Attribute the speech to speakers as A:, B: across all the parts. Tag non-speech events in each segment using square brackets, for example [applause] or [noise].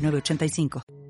A: 906985.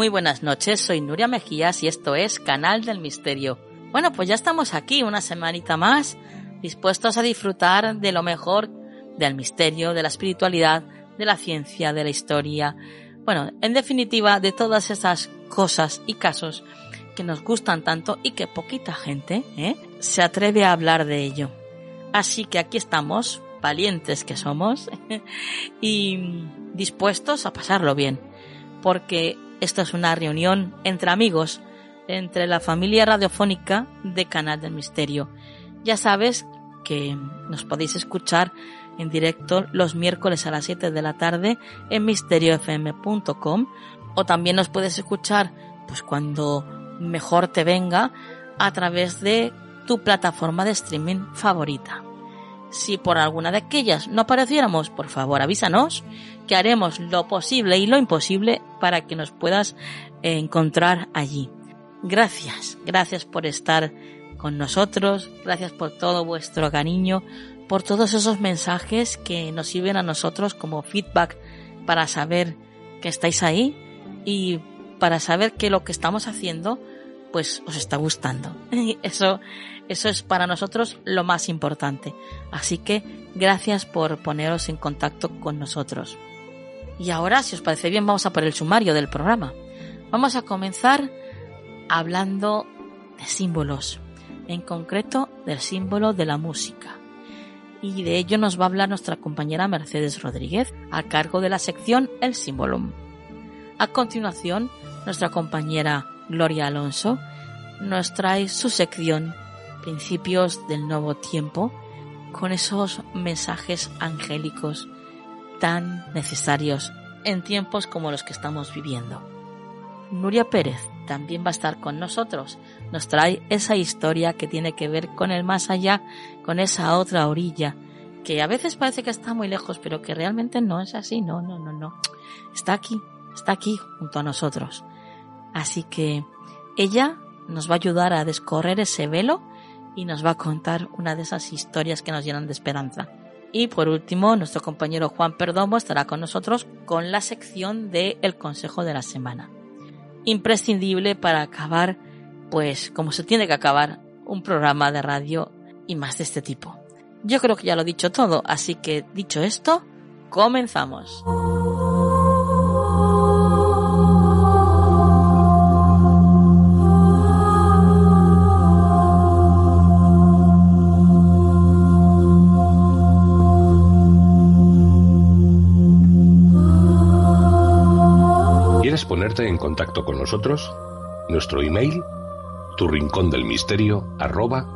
B: Muy buenas noches, soy Nuria Mejías y esto es Canal del Misterio. Bueno, pues ya estamos aquí una semanita más, dispuestos a disfrutar de lo mejor del misterio, de la espiritualidad, de la ciencia, de la historia, bueno, en definitiva, de todas esas cosas y casos que nos gustan tanto y que poquita gente ¿eh? se atreve a hablar de ello. Así que aquí estamos, valientes que somos, [laughs] y dispuestos a pasarlo bien, porque esto es una reunión entre amigos, entre la familia radiofónica de Canal del Misterio. Ya sabes que nos podéis escuchar en directo los miércoles a las 7 de la tarde en misteriofm.com o también nos puedes escuchar pues cuando mejor te venga a través de tu plataforma de streaming favorita. Si por alguna de aquellas no apareciéramos, por favor avísanos que haremos lo posible y lo imposible para que nos puedas encontrar allí. Gracias, gracias por estar con nosotros, gracias por todo vuestro cariño, por todos esos mensajes que nos sirven a nosotros como feedback para saber que estáis ahí y para saber que lo que estamos haciendo pues os está gustando. [laughs] Eso eso es para nosotros lo más importante. Así que gracias por poneros en contacto con nosotros. Y ahora, si os parece bien, vamos a por el sumario del programa. Vamos a comenzar hablando de símbolos, en concreto del símbolo de la música. Y de ello nos va a hablar nuestra compañera Mercedes Rodríguez, a cargo de la sección El símbolo. A continuación, nuestra compañera Gloria Alonso nos trae su sección principios del nuevo tiempo con esos mensajes angélicos tan necesarios en tiempos como los que estamos viviendo. Nuria Pérez también va a estar con nosotros. Nos trae esa historia que tiene que ver con el más allá, con esa otra orilla, que a veces parece que está muy lejos, pero que realmente no es así. No, no, no, no. Está aquí, está aquí junto a nosotros. Así que ella nos va a ayudar a descorrer ese velo y nos va a contar una de esas historias que nos llenan de esperanza. Y por último, nuestro compañero Juan Perdomo estará con nosotros con la sección de El Consejo de la Semana. imprescindible para acabar, pues como se tiene que acabar un programa de radio y más de este tipo. Yo creo que ya lo he dicho todo, así que dicho esto, comenzamos.
C: ¿Quieres ponerte en contacto con nosotros? Nuestro email, tu del misterio, arroba.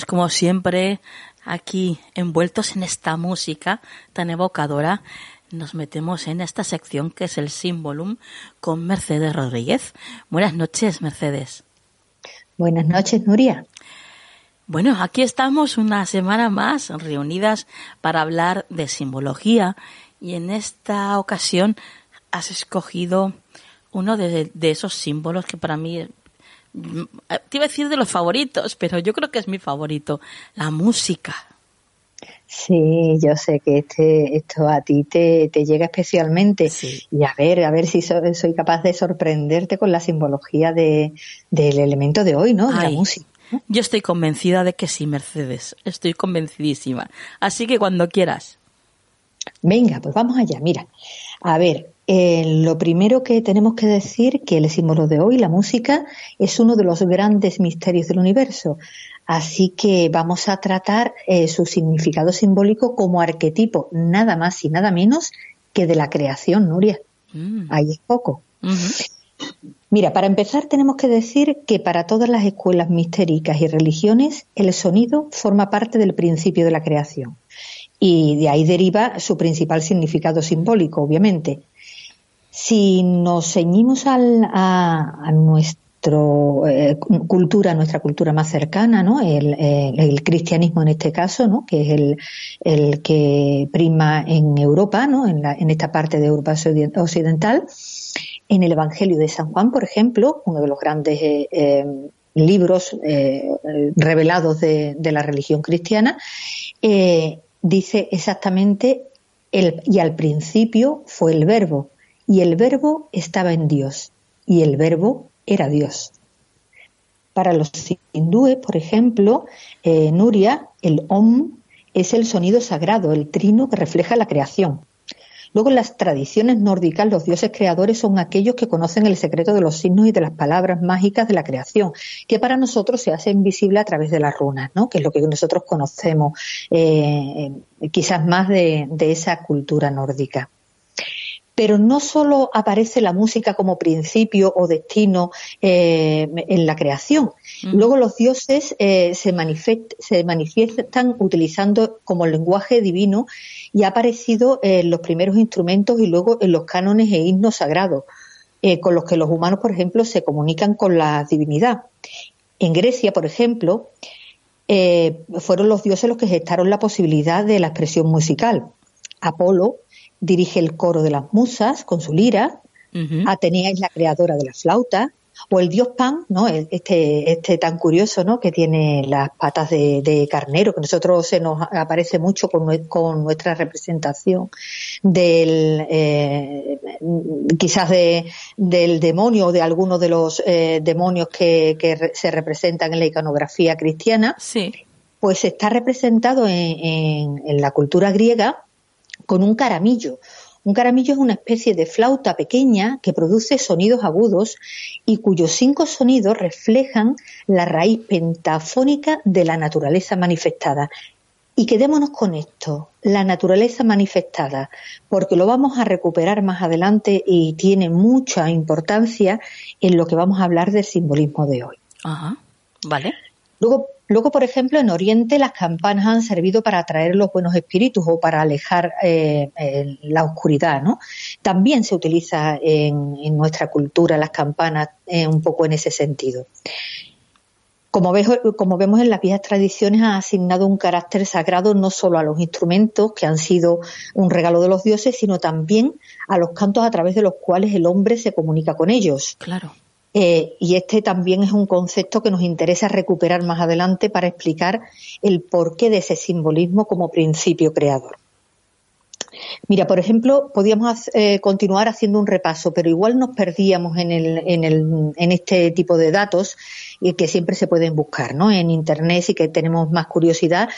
B: Pues como siempre, aquí envueltos en esta música tan evocadora, nos metemos en esta sección que es el Symbolum con Mercedes Rodríguez. Buenas noches, Mercedes.
D: Buenas noches, Nuria.
B: Bueno, aquí estamos una semana más reunidas para hablar de simbología y en esta ocasión has escogido uno de, de esos símbolos que para mí te iba a decir de los favoritos, pero yo creo que es mi favorito, la música.
D: Sí, yo sé que este, esto a ti te, te llega especialmente. Y a ver, a ver si soy capaz de sorprenderte con la simbología de, del elemento de hoy, ¿no? De la música.
B: Yo estoy convencida de que sí, Mercedes. Estoy convencidísima. Así que cuando quieras.
D: Venga, pues vamos allá. Mira, a ver, eh, lo primero que tenemos que decir que el símbolo de hoy, la música, es uno de los grandes misterios del universo. Así que vamos a tratar eh, su significado simbólico como arquetipo, nada más y nada menos que de la creación, Nuria. Mm. Ahí es poco. Mira, para empezar tenemos que decir que para todas las escuelas mistéricas y religiones el sonido forma parte del principio de la creación y de ahí deriva su principal significado simbólico, obviamente. Si nos ceñimos al, a, nuestra eh, cultura, nuestra cultura más cercana, ¿no? El, cristianismo en este caso, ¿no? Que es el, que prima en Europa, ¿no? En, la, en esta parte de Europa occidental. En el Evangelio de San Juan, por ejemplo, uno de los grandes eh, eh, libros revelados de, de, la religión cristiana, dice exactamente y al principio fue el verbo y el verbo estaba en Dios, y el verbo era Dios. Para los hindúes, por ejemplo, eh, Nuria, el Om es el sonido sagrado, el trino que refleja la creación. Luego, en las tradiciones nórdicas, los dioses creadores son aquellos que conocen el secreto de los signos y de las palabras mágicas de la creación, que para nosotros se hace invisible a través de las runas, ¿no? que es lo que nosotros conocemos eh, quizás más de esa cultura nórdica pero no solo aparece la música como principio o destino eh, en la creación. Luego los dioses eh, se, se, manifiestan utilizando como lenguaje divino y ha aparecido en los primeros instrumentos y luego en los cánones e himnos sagrados, eh, con los que los humanos, por ejemplo, se comunican con la divinidad. En Grecia, por ejemplo, fueron los dioses los que gestaron la posibilidad de la expresión musical. Apolo dirige el coro de las musas con su lira, Atenea es la creadora de la flauta, o el dios Pan, ¿no? Este, este tan curioso, ¿no? Que tiene las patas de, carnero, que nosotros se nos aparece mucho con, con nuestra representación del, eh, quizás de, del demonio o de algunos de los eh, demonios que, que, se representan en la iconografía cristiana.
B: Sí.
D: Pues está representado en, en la cultura griega con un caramillo. Un caramillo es una especie de flauta pequeña que produce sonidos agudos y cuyos cinco sonidos reflejan la raíz pentafónica de la naturaleza manifestada. Y quedémonos con esto, la naturaleza manifestada, porque lo vamos a recuperar más adelante y tiene mucha importancia en lo que vamos a hablar del simbolismo de hoy.
B: Ajá, vale.
D: Luego, Luego, por ejemplo, en Oriente las campanas han servido para atraer los buenos espíritus o para alejar eh, la oscuridad, ¿no? También se utiliza en, nuestra cultura las campanas eh, un poco en ese sentido. como, como vemos en las viejas tradiciones, ha asignado un carácter sagrado no solo a los instrumentos, que han sido un regalo de los dioses, sino también a los cantos a través de los cuales el hombre se comunica con ellos.
B: Claro.
D: Eh, y este también es un concepto que nos interesa recuperar más adelante para explicar el porqué de ese simbolismo como principio creador. Mira, por ejemplo, podíamos eh, continuar haciendo un repaso, pero igual nos perdíamos en, el, en, el, en este tipo de datos y que siempre se pueden buscar ¿no? en Internet y que tenemos más curiosidad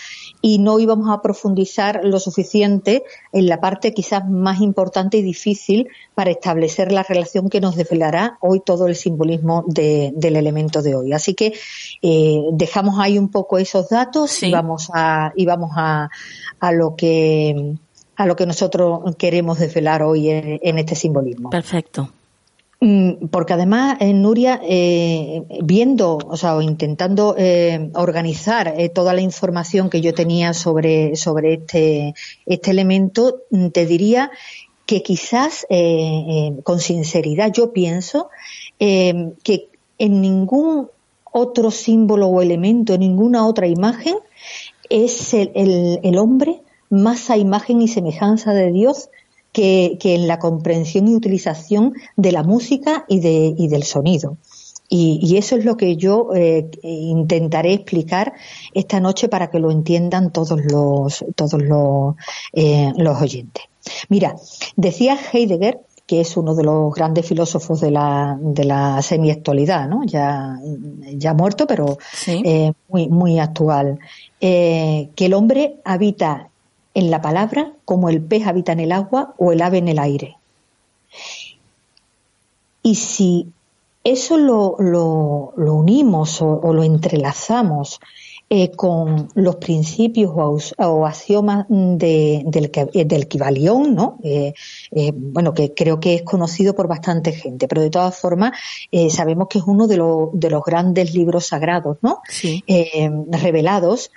D: y no íbamos a profundizar lo suficiente en la parte quizás más importante y difícil para establecer la relación que nos desvelará hoy todo el simbolismo del elemento de hoy. Así que eh, dejamos ahí un poco esos datos y vamos a, y vamos a, a lo que a lo que nosotros queremos desvelar hoy en este simbolismo.
B: Perfecto.
D: Mm, porque además, eh, Nuria, eh, viendo, o sea, intentando eh, organizar toda la información que yo tenía sobre, sobre este, este elemento, mm, te diría que quizás, con sinceridad, yo pienso que en ningún otro símbolo o elemento, en ninguna otra imagen, es el, el, el hombre más a imagen y semejanza de Dios que, en la comprensión y utilización de la música y, de, y del sonido. Y, eso es lo que yo eh, intentaré explicar esta noche para que lo entiendan todos los, todos los, eh, los oyentes. Mira, decía Heidegger, que es uno de los grandes filósofos de la, de la semi-actualidad, ¿no? ya, ya muerto, pero eh, muy, muy actual, que el hombre habita en la palabra como el pez habita en el agua o el ave en el aire. Y si eso lo, lo, unimos o, lo entrelazamos eh, con los principios o, axiomas de, del, del Kibalión, ¿no? Eh, eh, bueno, que creo que es conocido por bastante gente, pero de todas formas sabemos que es uno de, de, los grandes libros sagrados, ¿no? revelados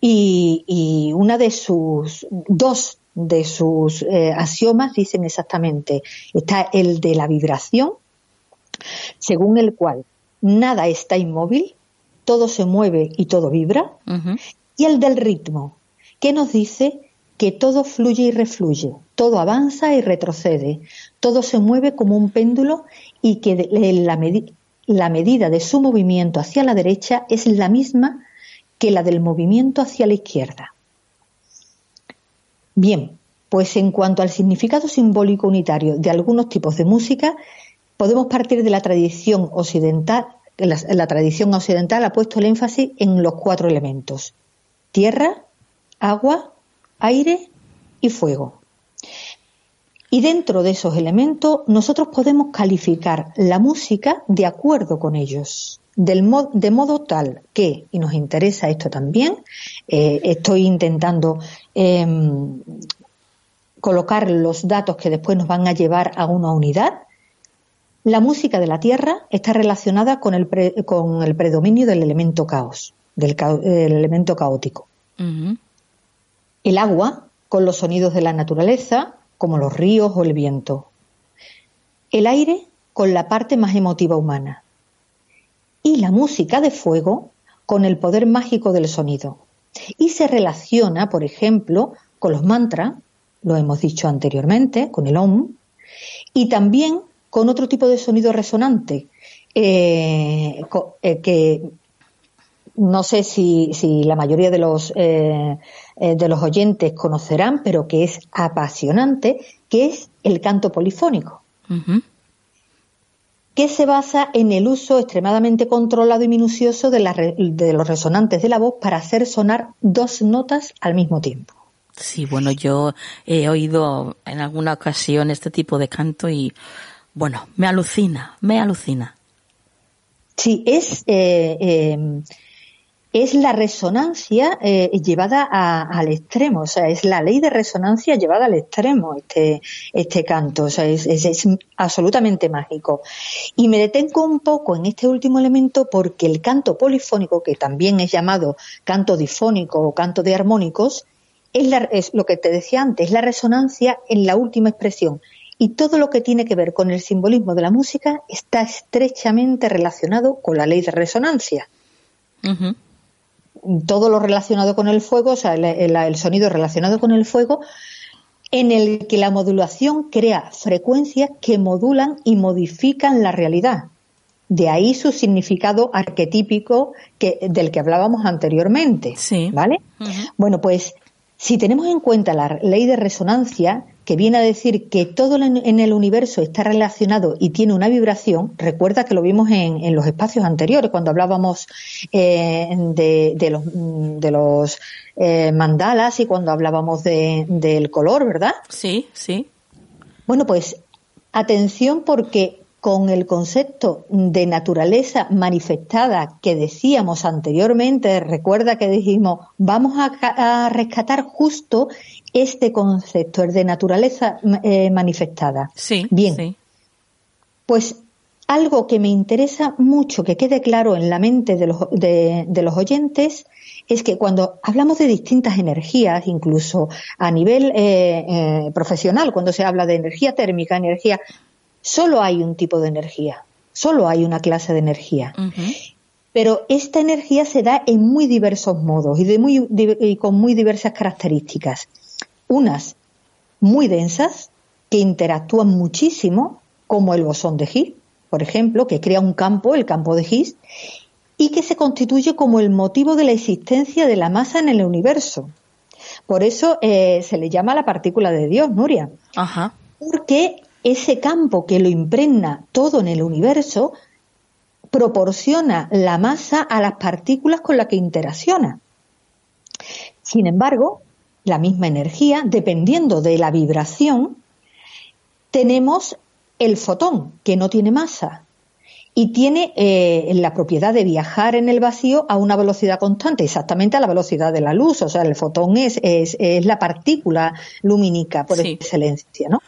D: y, una de sus, dos de sus eh, axiomas dicen exactamente, está el de la vibración, según el cual nada está inmóvil, todo se mueve y todo vibra, y el del ritmo, que nos dice que todo fluye y refluye, todo avanza y retrocede, todo se mueve como un péndulo y que la, la medida de su movimiento hacia la derecha es la misma que la del movimiento hacia la izquierda. Bien, pues en cuanto al significado simbólico unitario de algunos tipos de música, podemos partir de la tradición occidental. La, tradición occidental ha puesto el énfasis en los cuatro elementos: tierra, agua, aire y fuego. Y dentro de esos elementos nosotros podemos calificar la música de acuerdo con ellos de modo tal que, y nos interesa esto también, eh, estoy intentando em, colocar los datos que después nos van a llevar a una unidad, la música de la Tierra está relacionada con el, con el predominio del elemento caos, del elemento caótico. El agua con los sonidos de la naturaleza, como los ríos o el viento. El aire con la parte más emotiva humana y la música de fuego con el poder mágico del sonido. Y se relaciona, por ejemplo, con los mantras, lo hemos dicho anteriormente, con el OM, y también con otro tipo de sonido resonante, eh, eh, que no sé si, la mayoría de los, eh, de los oyentes conocerán, pero que es apasionante, que es el canto polifónico que se basa en el uso extremadamente controlado y minucioso de, los resonantes de la voz para hacer sonar dos notas al mismo tiempo.
B: Sí, bueno, yo he oído en alguna ocasión este tipo de canto y, bueno, me alucina, me alucina.
D: Sí, es eh, eh, es la resonancia eh, llevada al extremo, o sea, es la ley de resonancia llevada al extremo este, este canto, o sea, es, es, absolutamente mágico. Y me detengo un poco en este último elemento porque el canto polifónico, que también es llamado canto difónico o canto de armónicos, es, la, es lo que te decía antes, la resonancia en la última expresión. Y todo lo que tiene que ver con el simbolismo de la música está estrechamente relacionado con la ley de resonancia. Todo lo relacionado con el fuego, o sea, el, sonido relacionado con el fuego, en el que la modulación crea frecuencias que modulan y modifican la realidad. De ahí su significado arquetípico que, del que hablábamos anteriormente. Sí. ¿Vale? Bueno, pues si tenemos en cuenta la ley de resonancia, que viene a decir que todo en el universo está relacionado y tiene una vibración, recuerda que lo vimos en, los espacios anteriores, cuando hablábamos eh, de, los, de los eh, mandalas y cuando hablábamos del color, ¿verdad?
B: Sí, sí.
D: Bueno, pues atención porque con el concepto de naturaleza manifestada que decíamos anteriormente, recuerda que dijimos, vamos a, rescatar justo este concepto, el de naturaleza eh, manifestada.
B: Sí.
D: Bien. Pues algo que me interesa mucho que quede claro en la mente de los, de, los oyentes es que cuando hablamos de distintas energías, incluso a nivel eh, eh, profesional, cuando se habla de energía térmica, energía solo hay un tipo de energía, solo hay una clase de energía. Pero esta energía se da en muy diversos modos y, de muy, y con muy diversas características. Unas muy densas, que interactúan muchísimo, como el bosón de Higgs, por ejemplo, que crea un campo, el campo de Higgs, y que se constituye como el motivo de la existencia de la masa en el universo. Por eso eh, se le llama la partícula de Dios, Nuria.
B: Ajá.
D: Porque ese campo que lo impregna todo en el universo proporciona la masa a las partículas con las que interacciona. Sin embargo, la misma energía, dependiendo de la vibración, tenemos el fotón, que no tiene masa y tiene eh, la propiedad de viajar en el vacío a una velocidad constante, exactamente a la velocidad de la luz. O sea, el fotón es, es, la partícula lumínica por excelencia, ¿no?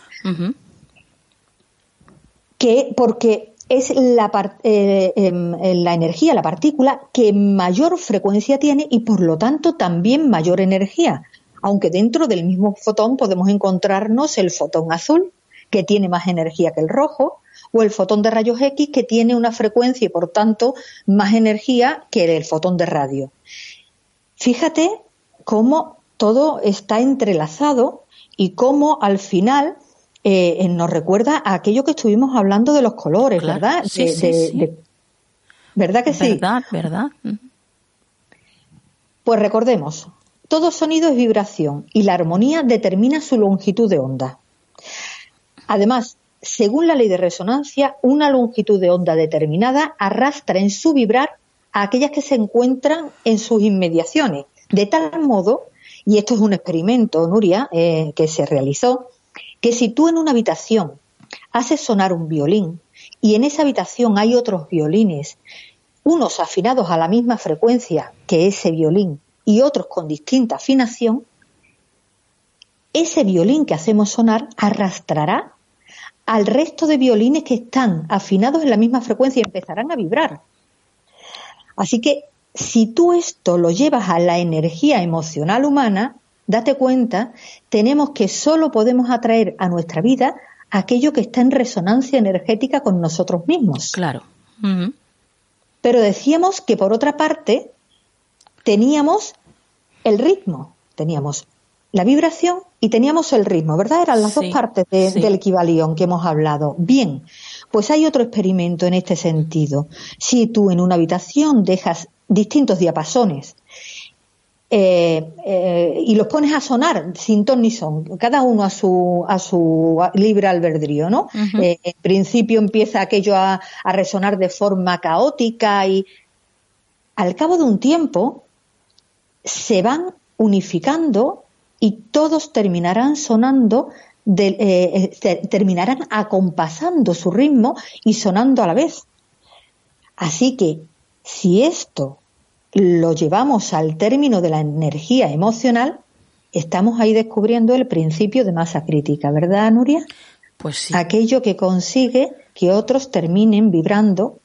D: que porque es la, eh, em, la energía, la partícula, que mayor frecuencia tiene y por lo tanto también mayor energía. Aunque dentro del mismo fotón podemos encontrarnos el fotón azul, que tiene más energía que el rojo, o el fotón de rayos X, que tiene una frecuencia y por tanto más energía que el fotón de radio. Fíjate cómo todo está entrelazado y cómo al final eh, nos recuerda a aquello que estuvimos hablando de los colores, ¿verdad?
B: Sí, sí,
D: ¿Verdad que sí?
B: Verdad, verdad.
D: Pues recordemos, todo sonido es vibración y la armonía determina su longitud de onda. Además, según la ley de resonancia, una longitud de onda determinada arrastra en su vibrar a aquellas que se encuentran en sus inmediaciones, de tal modo, y esto es un experimento, Nuria, eh, que se realizó, que si tú en una habitación haces sonar un violín y en esa habitación hay otros violines, unos afinados a la misma frecuencia que ese violín y otros con distinta afinación, ese violín que hacemos sonar arrastrará al resto de violines que están afinados en la misma frecuencia y empezarán a vibrar. Así que si tú esto lo llevas a la energía emocional humana, date cuenta, tenemos que solo podemos atraer a nuestra vida aquello que está en resonancia energética con nosotros mismos.
B: Claro.
D: Pero decíamos que por otra parte teníamos el ritmo, teníamos la vibración y teníamos el ritmo, ¿verdad? Eran las dos partes del equivalión que hemos hablado. Bien, pues hay otro experimento en este sentido. Si tú en una habitación dejas distintos diapasones eh, eh, y los pones a sonar sin ton ni son, cada uno a su, a su libre albedrío, ¿no? Eh, en principio empieza aquello a, a, resonar de forma caótica y al cabo de un tiempo se van unificando y todos terminarán sonando, terminarán acompasando su ritmo y sonando a la vez. Así que si esto lo llevamos al término de la energía emocional, estamos ahí descubriendo el principio de masa crítica, ¿verdad, Nuria?
B: Pues sí.
D: Aquello que consigue que otros terminen vibrando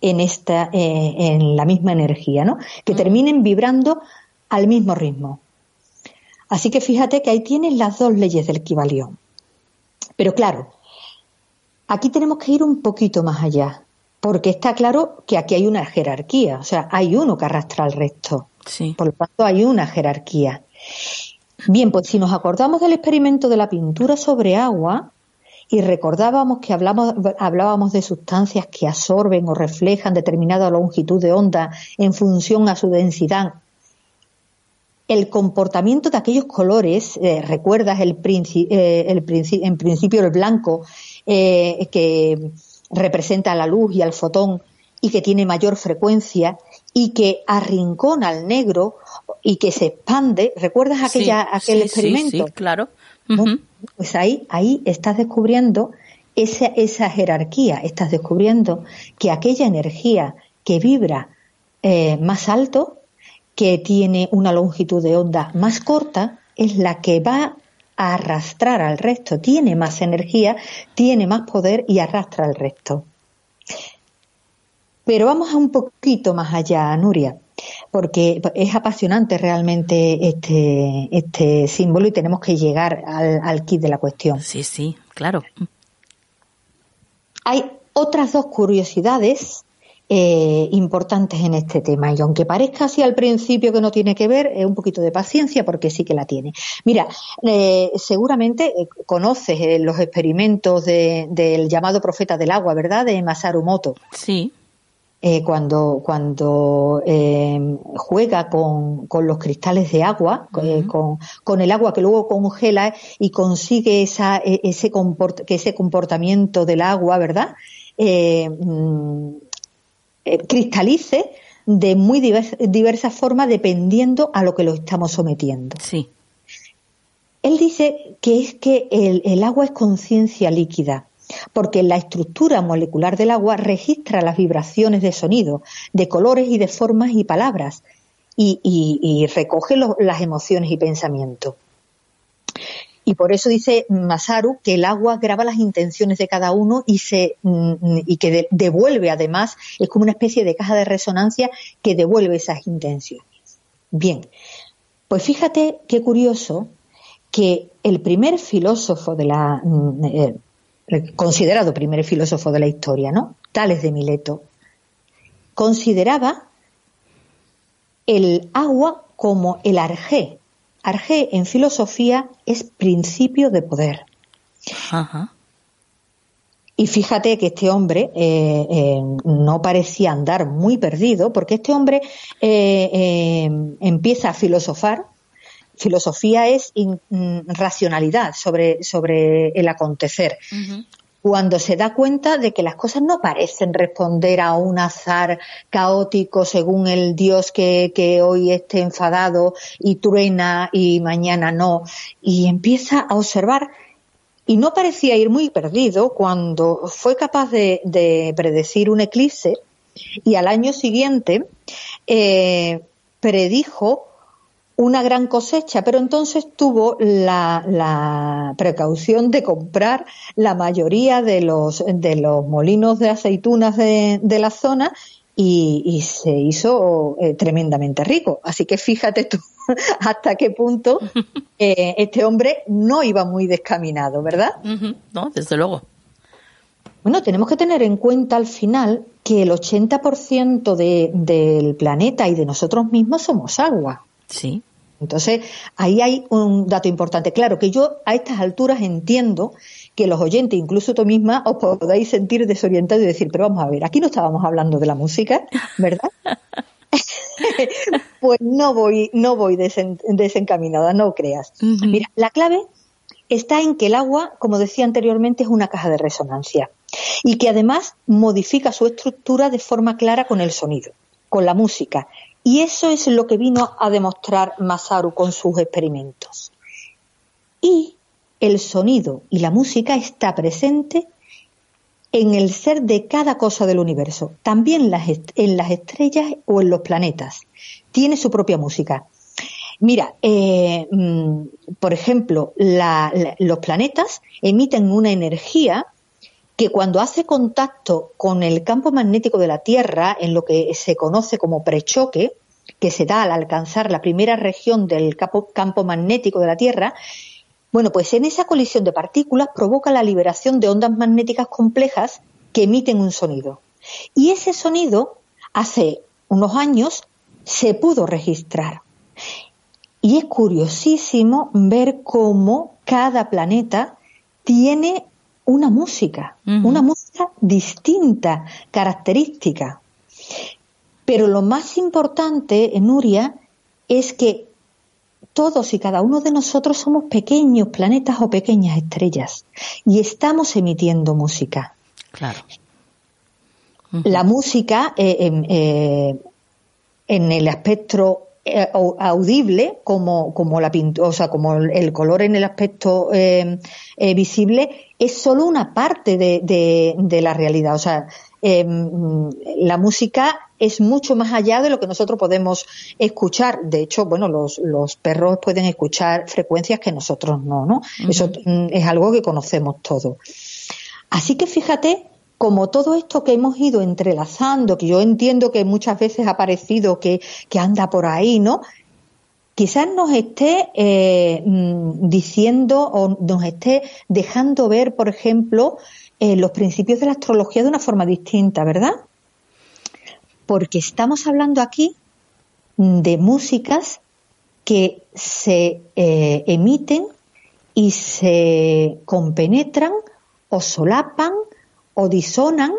D: en esta, eh, en la misma energía, ¿no? Que mm. terminen vibrando al mismo ritmo. Así que fíjate que ahí tienes las dos leyes del equivalión. Pero claro, aquí tenemos que ir un poquito más allá. porque está claro que aquí hay una jerarquía, o sea, hay uno que arrastra al resto.
B: Sí.
D: Por lo tanto, hay una jerarquía. Bien, pues si nos acordamos del experimento de la pintura sobre agua y recordábamos que hablamos, hablábamos de sustancias que absorben o reflejan determinada longitud de onda en función a su densidad, el comportamiento de aquellos colores, eh, recuerdas el, eh, el en principio el blanco, eh, que representa la luz y al fotón y que tiene mayor frecuencia y que arrincona al negro y que se expande. ¿Recuerdas aquella, aquel experimento?
B: Sí, claro.
D: pues ahí, ahí estás descubriendo esa, esa jerarquía, estás descubriendo que aquella energía que vibra eh, más alto, que tiene una longitud de onda más corta, es la que va a arrastrar al resto. Tiene más energía, tiene más poder y arrastra al resto. Pero vamos a un poquito más allá, Nuria, porque es apasionante realmente este, este símbolo y tenemos que llegar al, al kit de la cuestión.
B: Sí, sí, claro.
D: Hay otras dos curiosidades eh, importantes en este tema. Y aunque parezca así al principio que no tiene que ver, es un poquito de paciencia porque sí que la tiene. Mira, eh, seguramente eh, conoces los experimentos del llamado profeta del agua, ¿verdad? De Masaru Moto.
B: Sí.
D: cuando cuando juega con, con, los cristales de agua, con, con, el agua que luego congela y consigue esa, e, ese, que ese comportamiento del agua, ¿verdad? Mm, eh, cristalice de muy diversas formas dependiendo a lo que lo estamos sometiendo.
B: Sí.
D: Él dice que es que el, agua es conciencia líquida, porque la estructura molecular del agua registra las vibraciones de sonido, de colores y de formas y palabras, y, recoge las emociones y pensamientos. Y por eso dice Masaru que el agua graba las intenciones de cada uno y se mm, y que devuelve además es como una especie de caja de resonancia que devuelve esas intenciones. Bien, pues fíjate qué curioso que el primer filósofo de la mm, eh, considerado primer filósofo de la historia, ¿no? Tales de Mileto, consideraba el agua como el arjé, Arge en filosofía es principio de poder. Y fíjate que este hombre eh, eh, no parecía andar muy perdido, porque este hombre eh, empieza a filosofar. Filosofía es mm, racionalidad sobre, sobre el acontecer cuando se da cuenta de que las cosas no parecen responder a un azar caótico según el Dios que, hoy esté enfadado y truena y mañana no, y empieza a observar. Y no parecía ir muy perdido cuando fue capaz de, predecir un eclipse y al año siguiente eh, predijo una gran cosecha, pero entonces tuvo la, precaución de comprar la mayoría de los, de los molinos de aceitunas de, la zona y, se hizo eh, tremendamente rico. Así que fíjate tú [laughs] hasta qué punto [laughs] eh, este hombre no iba muy descaminado, ¿verdad?
B: No, desde luego.
D: Bueno, tenemos que tener en cuenta al final que el 80% de, del planeta y de nosotros mismos somos agua.
B: Sí.
D: Entonces, ahí hay un dato importante. Claro que yo a estas alturas entiendo que los oyentes, incluso tú misma, os podáis sentir desorientados y decir, pero vamos a ver, aquí no estábamos hablando de la música, ¿verdad? [laughs] pues no voy, no voy desencaminada, no creas. Mira, la clave está en que el agua, como decía anteriormente, es una caja de resonancia y que además modifica su estructura de forma clara con el sonido, con la música y eso es lo que vino a demostrar Masaru con sus experimentos. Y el sonido y la música está presente en el ser de cada cosa del universo, también en las estrellas o en los planetas. Tiene su propia música. Mira, eh, mm, por ejemplo, los planetas emiten una energía que cuando hace contacto con el campo magnético de la Tierra, en lo que se conoce como prechoque, que se da al alcanzar la primera región del campo magnético de la Tierra, bueno, pues en esa colisión de partículas provoca la liberación de ondas magnéticas complejas que emiten un sonido. Y ese sonido, hace unos años, se pudo registrar. Y es curiosísimo ver cómo cada planeta tiene una música, una música distinta, característica. Pero lo más importante, Nuria, es que todos y cada uno de nosotros somos pequeños planetas o pequeñas estrellas y estamos emitiendo música.
B: Claro.
D: La música eh, em, eh, en el espectro eh, audible como, como la pintura, o sea, como el color en el aspecto visible es solo una parte de, de la realidad. O sea, em, la música es mucho más allá de lo que nosotros podemos escuchar. De hecho, bueno, los, los perros pueden escuchar frecuencias que nosotros no, ¿no? Eso mm, es algo que conocemos todos. Así que fíjate como todo esto que hemos ido entrelazando, que yo entiendo que muchas veces ha parecido que, anda por ahí, ¿no? Quizás nos esté eh, mm, diciendo o nos esté dejando ver, por ejemplo, eh, los principios de la astrología de una forma distinta, ¿verdad? porque estamos hablando aquí de músicas que se eh, emiten y se compenetran o solapan o disonan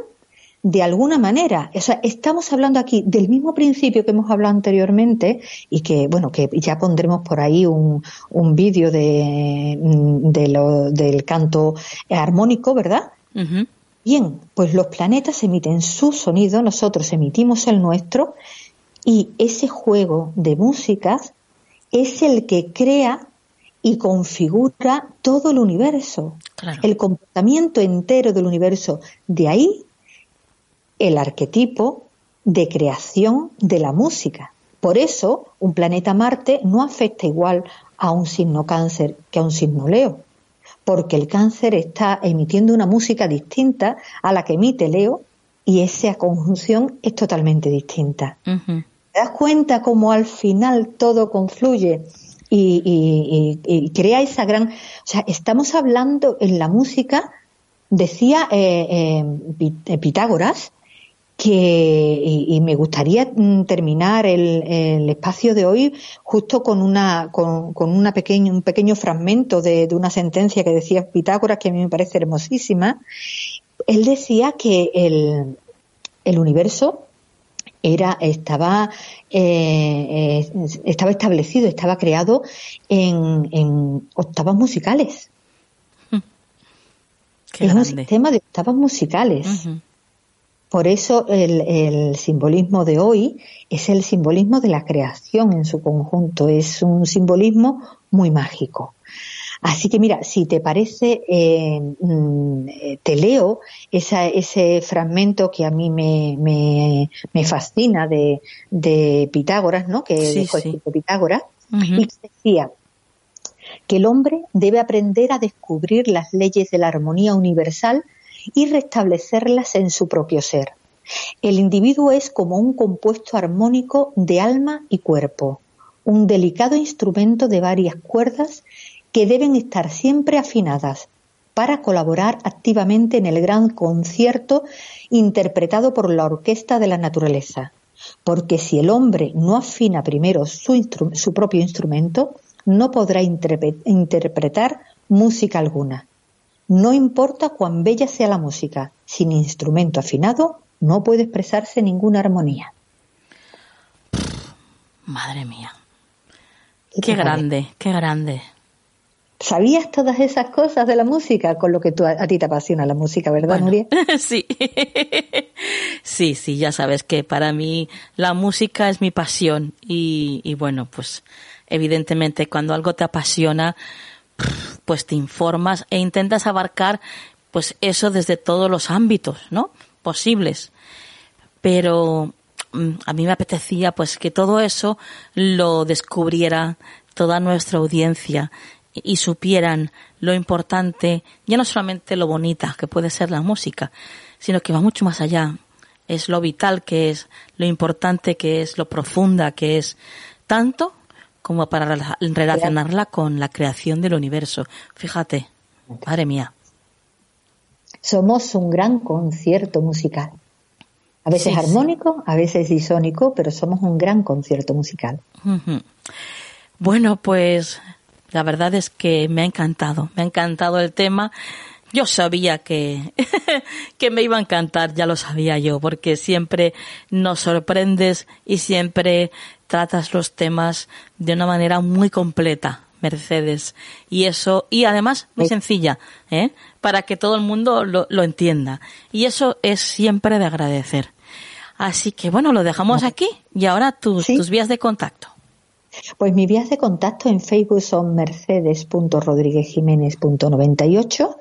D: de alguna manera. O sea, estamos hablando aquí del mismo principio que hemos hablado anteriormente y que, bueno, que ya pondremos por ahí un, un vídeo de, de del canto armónico, ¿verdad? Bien, pues los planetas emiten su sonido, nosotros emitimos el nuestro y ese juego de músicas es el que crea y configura todo el universo, el comportamiento entero del universo. De ahí el arquetipo de creación de la música. Por eso, un planeta Marte no afecta igual a un signo cáncer que a un signo Leo porque el cáncer está emitiendo una música distinta a la que emite Leo y esa conjunción es totalmente distinta. ¿Te das cuenta cómo al final todo confluye y, crea esa gran... O sea, estamos hablando en la música, decía eh, eh, Pitágoras, que y, me gustaría mm, terminar el, espacio de hoy justo con una con, una pequeño, un pequeño fragmento de, una sentencia que decía Pitágoras que a mí me parece hermosísima. Él decía que el, el universo era estaba eh, estaba establecido estaba creado en, en octavas musicales. Es un sistema de octavas musicales. Por eso el, simbolismo de hoy es el simbolismo de la creación en su conjunto, es un simbolismo muy mágico. Así que mira, si te parece, eh, mm, te leo ese fragmento que a mí me, fascina de, Pitágoras, ¿no? Que dijo Pitágoras, y decía que el hombre debe aprender a descubrir las leyes de la armonía universal y restablecerlas en su propio ser. El individuo es como un compuesto armónico de alma y cuerpo, un delicado instrumento de varias cuerdas que deben estar siempre afinadas para colaborar activamente en el gran concierto interpretado por la orquesta de la naturaleza. Porque si el hombre no afina primero su, su propio instrumento, no podrá interpretar música alguna. No importa cuán bella sea la música, sin instrumento afinado no puede expresarse ninguna armonía.
B: Madre mía. Qué, grande, qué grande.
D: ¿Sabías todas esas cosas de la música? Con lo que tú, a, ti te apasiona la música, ¿verdad, Nuria? [laughs]
B: Sí. sí, sí, ya sabes que para mí la música es mi pasión y, y bueno, pues evidentemente cuando algo te apasiona, pues te informas e intentas abarcar pues eso desde todos los ámbitos, ¿no? posibles. Pero mm, a mí me apetecía pues que todo eso lo descubriera toda nuestra audiencia y supieran lo importante, ya no solamente lo bonita que puede ser la música, sino que va mucho más allá. Es lo vital que es, lo importante que es, lo profunda que es, tanto como para relacionarla con la creación del universo. Fíjate, madre mía.
D: Somos un gran concierto musical. A veces armónico, a veces disónico, pero somos un gran concierto musical.
B: Bueno, pues la verdad es que me ha encantado, me ha encantado el tema. Yo sabía que, [laughs] que me iba a encantar, ya lo sabía yo, porque siempre nos sorprendes y siempre tratas los temas de una manera muy completa, Mercedes. Y eso, y además muy sencilla, ¿eh? para que todo el mundo lo, lo entienda. Y eso es siempre de agradecer. Así que bueno, lo dejamos aquí y ahora tus, tus vías de contacto.
D: Pues mis vías de contacto en Facebook son mercedes.rodríguezjiménez.98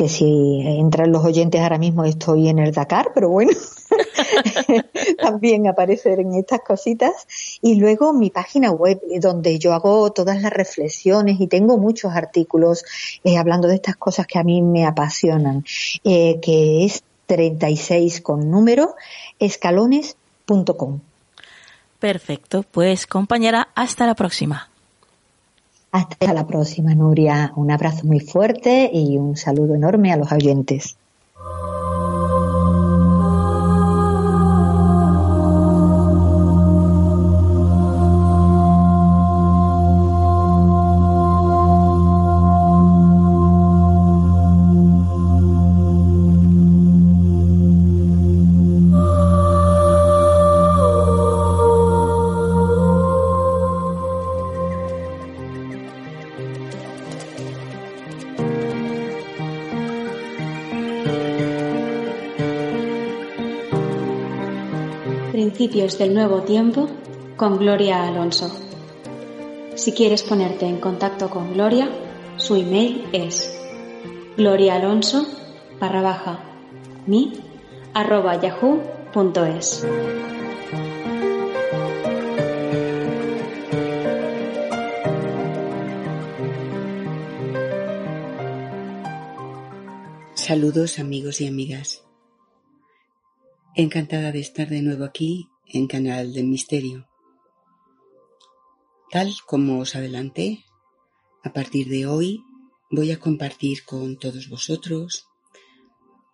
D: que si entran los oyentes ahora mismo estoy en el Dakar, pero bueno, [laughs] también aparecer en estas cositas. Y luego mi página web, donde yo hago todas las reflexiones y tengo muchos artículos eh, hablando de estas cosas que a mí me apasionan, eh, que es 36 con número, escalones.com.
B: Perfecto, pues compañera, hasta la próxima.
D: Hasta la próxima, Nuria. Un abrazo muy fuerte y un saludo enorme a los oyentes.
E: Principios del Nuevo Tiempo con Gloria Alonso. Si quieres ponerte en contacto con Gloria, su email es gloriaalonso barra baja mi arroba yahoo.es.
F: Saludos amigos y amigas. Encantada de estar de nuevo aquí en Canal del Misterio. Tal como os adelanté, a partir de hoy voy a compartir con todos vosotros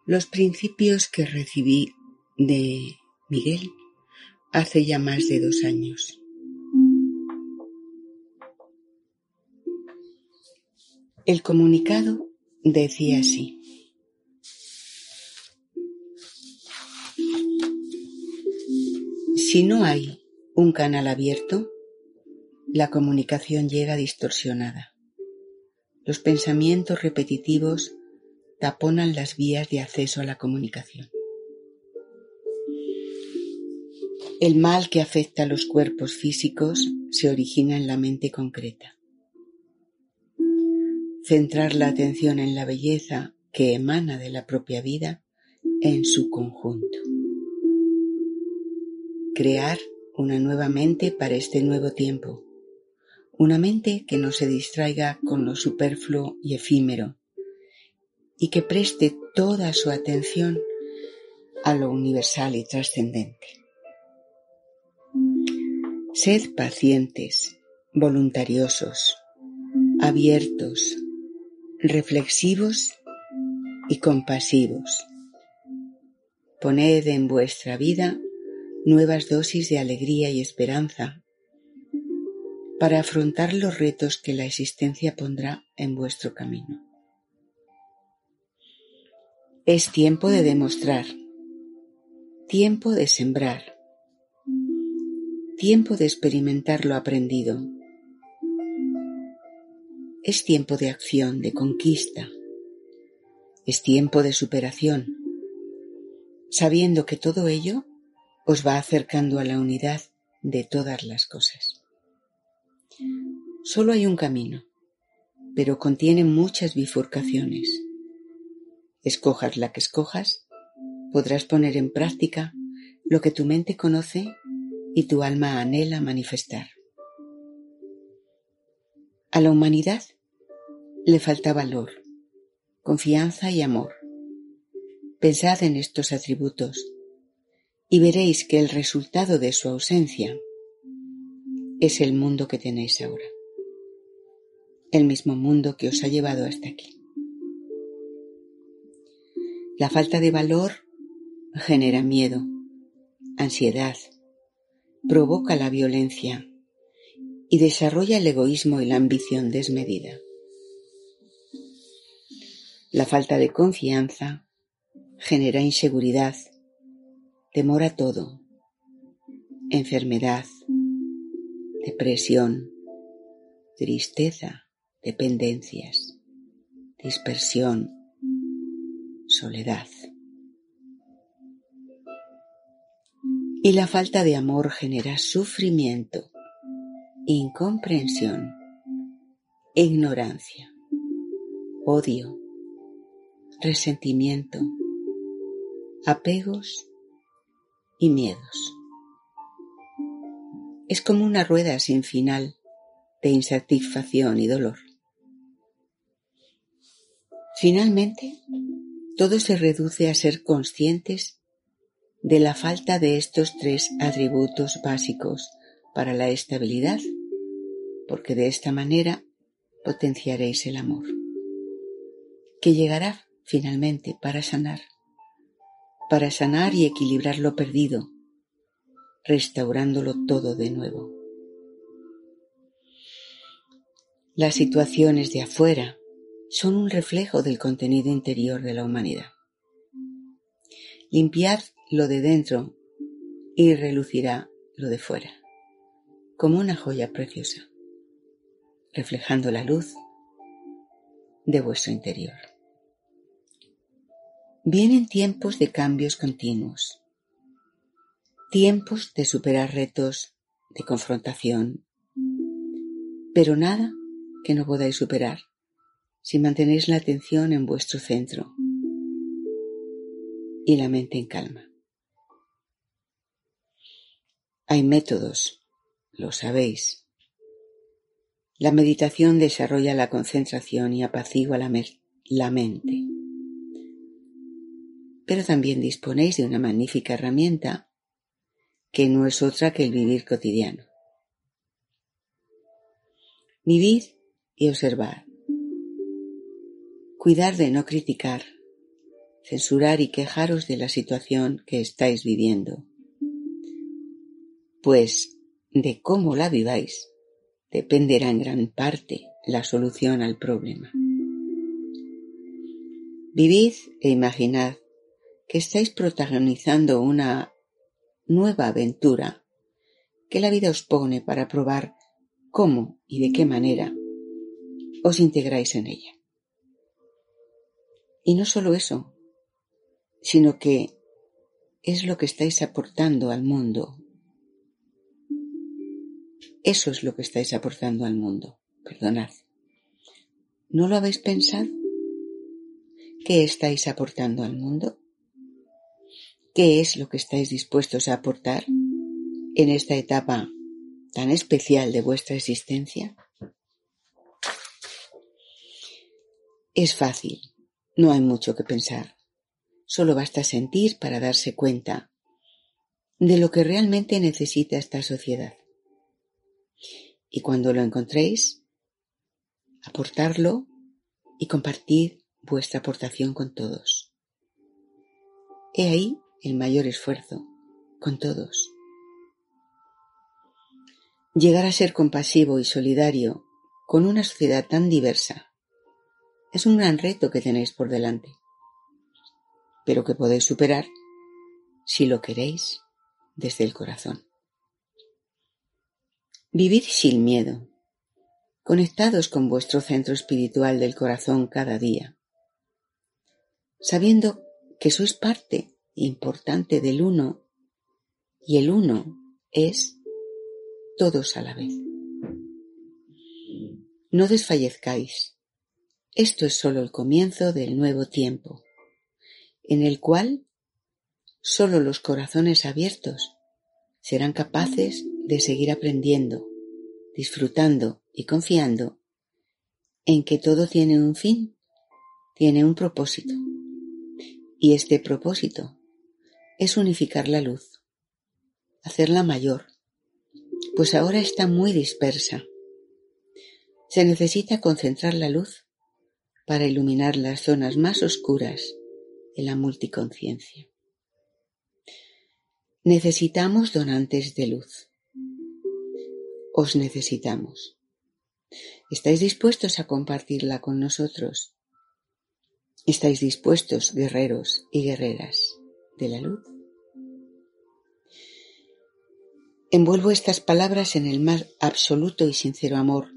F: los principios que recibí de Miguel hace ya más de dos años. El comunicado decía así. Si no hay un canal abierto, la comunicación llega distorsionada. Los pensamientos repetitivos taponan las vías de acceso a la comunicación. El mal que afecta a los cuerpos físicos se origina en la mente concreta. Centrar la atención en la belleza que emana de la propia vida en su conjunto crear una nueva mente para este nuevo tiempo, una mente que no se distraiga con lo superfluo y efímero y que preste toda su atención a lo universal y trascendente. Sed pacientes, voluntariosos, abiertos, reflexivos y compasivos. Poned en vuestra vida nuevas dosis de alegría y esperanza para afrontar los retos que la existencia pondrá en vuestro camino. Es tiempo de demostrar, tiempo de sembrar, tiempo de experimentar lo aprendido. Es tiempo de acción, de conquista. Es tiempo de superación, sabiendo que todo ello os va acercando a la unidad de todas las cosas. Solo hay un camino, pero contiene muchas bifurcaciones. Escojas la que escojas, podrás poner en práctica lo que tu mente conoce y tu alma anhela manifestar. A la humanidad le falta valor, confianza y amor. Pensad en estos atributos y veréis que el resultado de su ausencia es el mundo que tenéis ahora, el mismo mundo que os ha llevado hasta aquí. La falta de valor genera miedo, ansiedad, provoca la violencia y desarrolla el egoísmo y la ambición desmedida. La falta de confianza genera inseguridad, temor a todo, enfermedad, depresión, tristeza, dependencias, dispersión, soledad. Y la falta de amor genera sufrimiento, incomprensión, ignorancia, odio, resentimiento, apegos y miedos. Es como una rueda sin final de insatisfacción y dolor. Finalmente, todo se reduce a ser conscientes de la falta de estos tres atributos básicos para la estabilidad, porque de esta manera potenciaréis el amor, que llegará finalmente para sanar, para sanar y equilibrar lo perdido, restaurándolo todo de nuevo. Las situaciones de afuera son un reflejo del contenido interior de la humanidad. Limpiad lo de dentro y relucirá lo de fuera, como una joya preciosa, reflejando la luz de vuestro interior. Vienen tiempos de cambios continuos, tiempos de superar retos, de confrontación, pero nada que no podáis superar si mantenéis la atención en vuestro centro y la mente en calma. Hay métodos, lo sabéis. La meditación desarrolla la concentración y apacigua la, la mente. Pero también disponéis de una magnífica herramienta que no es otra que el vivir cotidiano. Vivid y observar. Cuidar de no criticar, censurar y quejaros de la situación que estáis viviendo. Pues de cómo la viváis dependerá en gran parte la solución al problema. Vivid e imaginad que estáis protagonizando una nueva aventura que la vida os pone para probar cómo y de qué manera os integráis en ella. Y no solo eso, sino que es lo que estáis aportando al mundo. Eso es lo que estáis aportando al mundo. Perdonad. ¿No lo habéis pensado? ¿Qué estáis aportando al mundo? ¿Qué es lo que estáis dispuestos a aportar en esta etapa tan especial de vuestra existencia? Es fácil, no hay mucho que pensar. Solo basta sentir para darse cuenta de lo que realmente necesita esta sociedad. Y cuando lo encontréis, aportarlo y compartir vuestra aportación con todos. He ahí el mayor esfuerzo con todos. Llegar a ser compasivo y solidario con una sociedad tan diversa es un gran reto que tenéis por delante, pero que podéis superar si lo queréis desde el corazón. Vivid sin miedo, conectados con vuestro centro espiritual del corazón cada día, sabiendo que sois parte importante del uno y el uno es todos a la vez. No desfallezcáis. Esto es solo el comienzo del nuevo tiempo, en el cual solo los corazones abiertos serán capaces de seguir aprendiendo, disfrutando y confiando en que todo tiene un fin, tiene un propósito. Y este propósito es unificar la luz, hacerla mayor, pues ahora está muy dispersa. Se necesita concentrar la luz para iluminar las zonas más oscuras de la multiconciencia. Necesitamos donantes de luz. Os necesitamos. ¿Estáis dispuestos a compartirla con nosotros? ¿Estáis dispuestos, guerreros y guerreras de la luz? Envuelvo estas palabras en el más absoluto y sincero amor,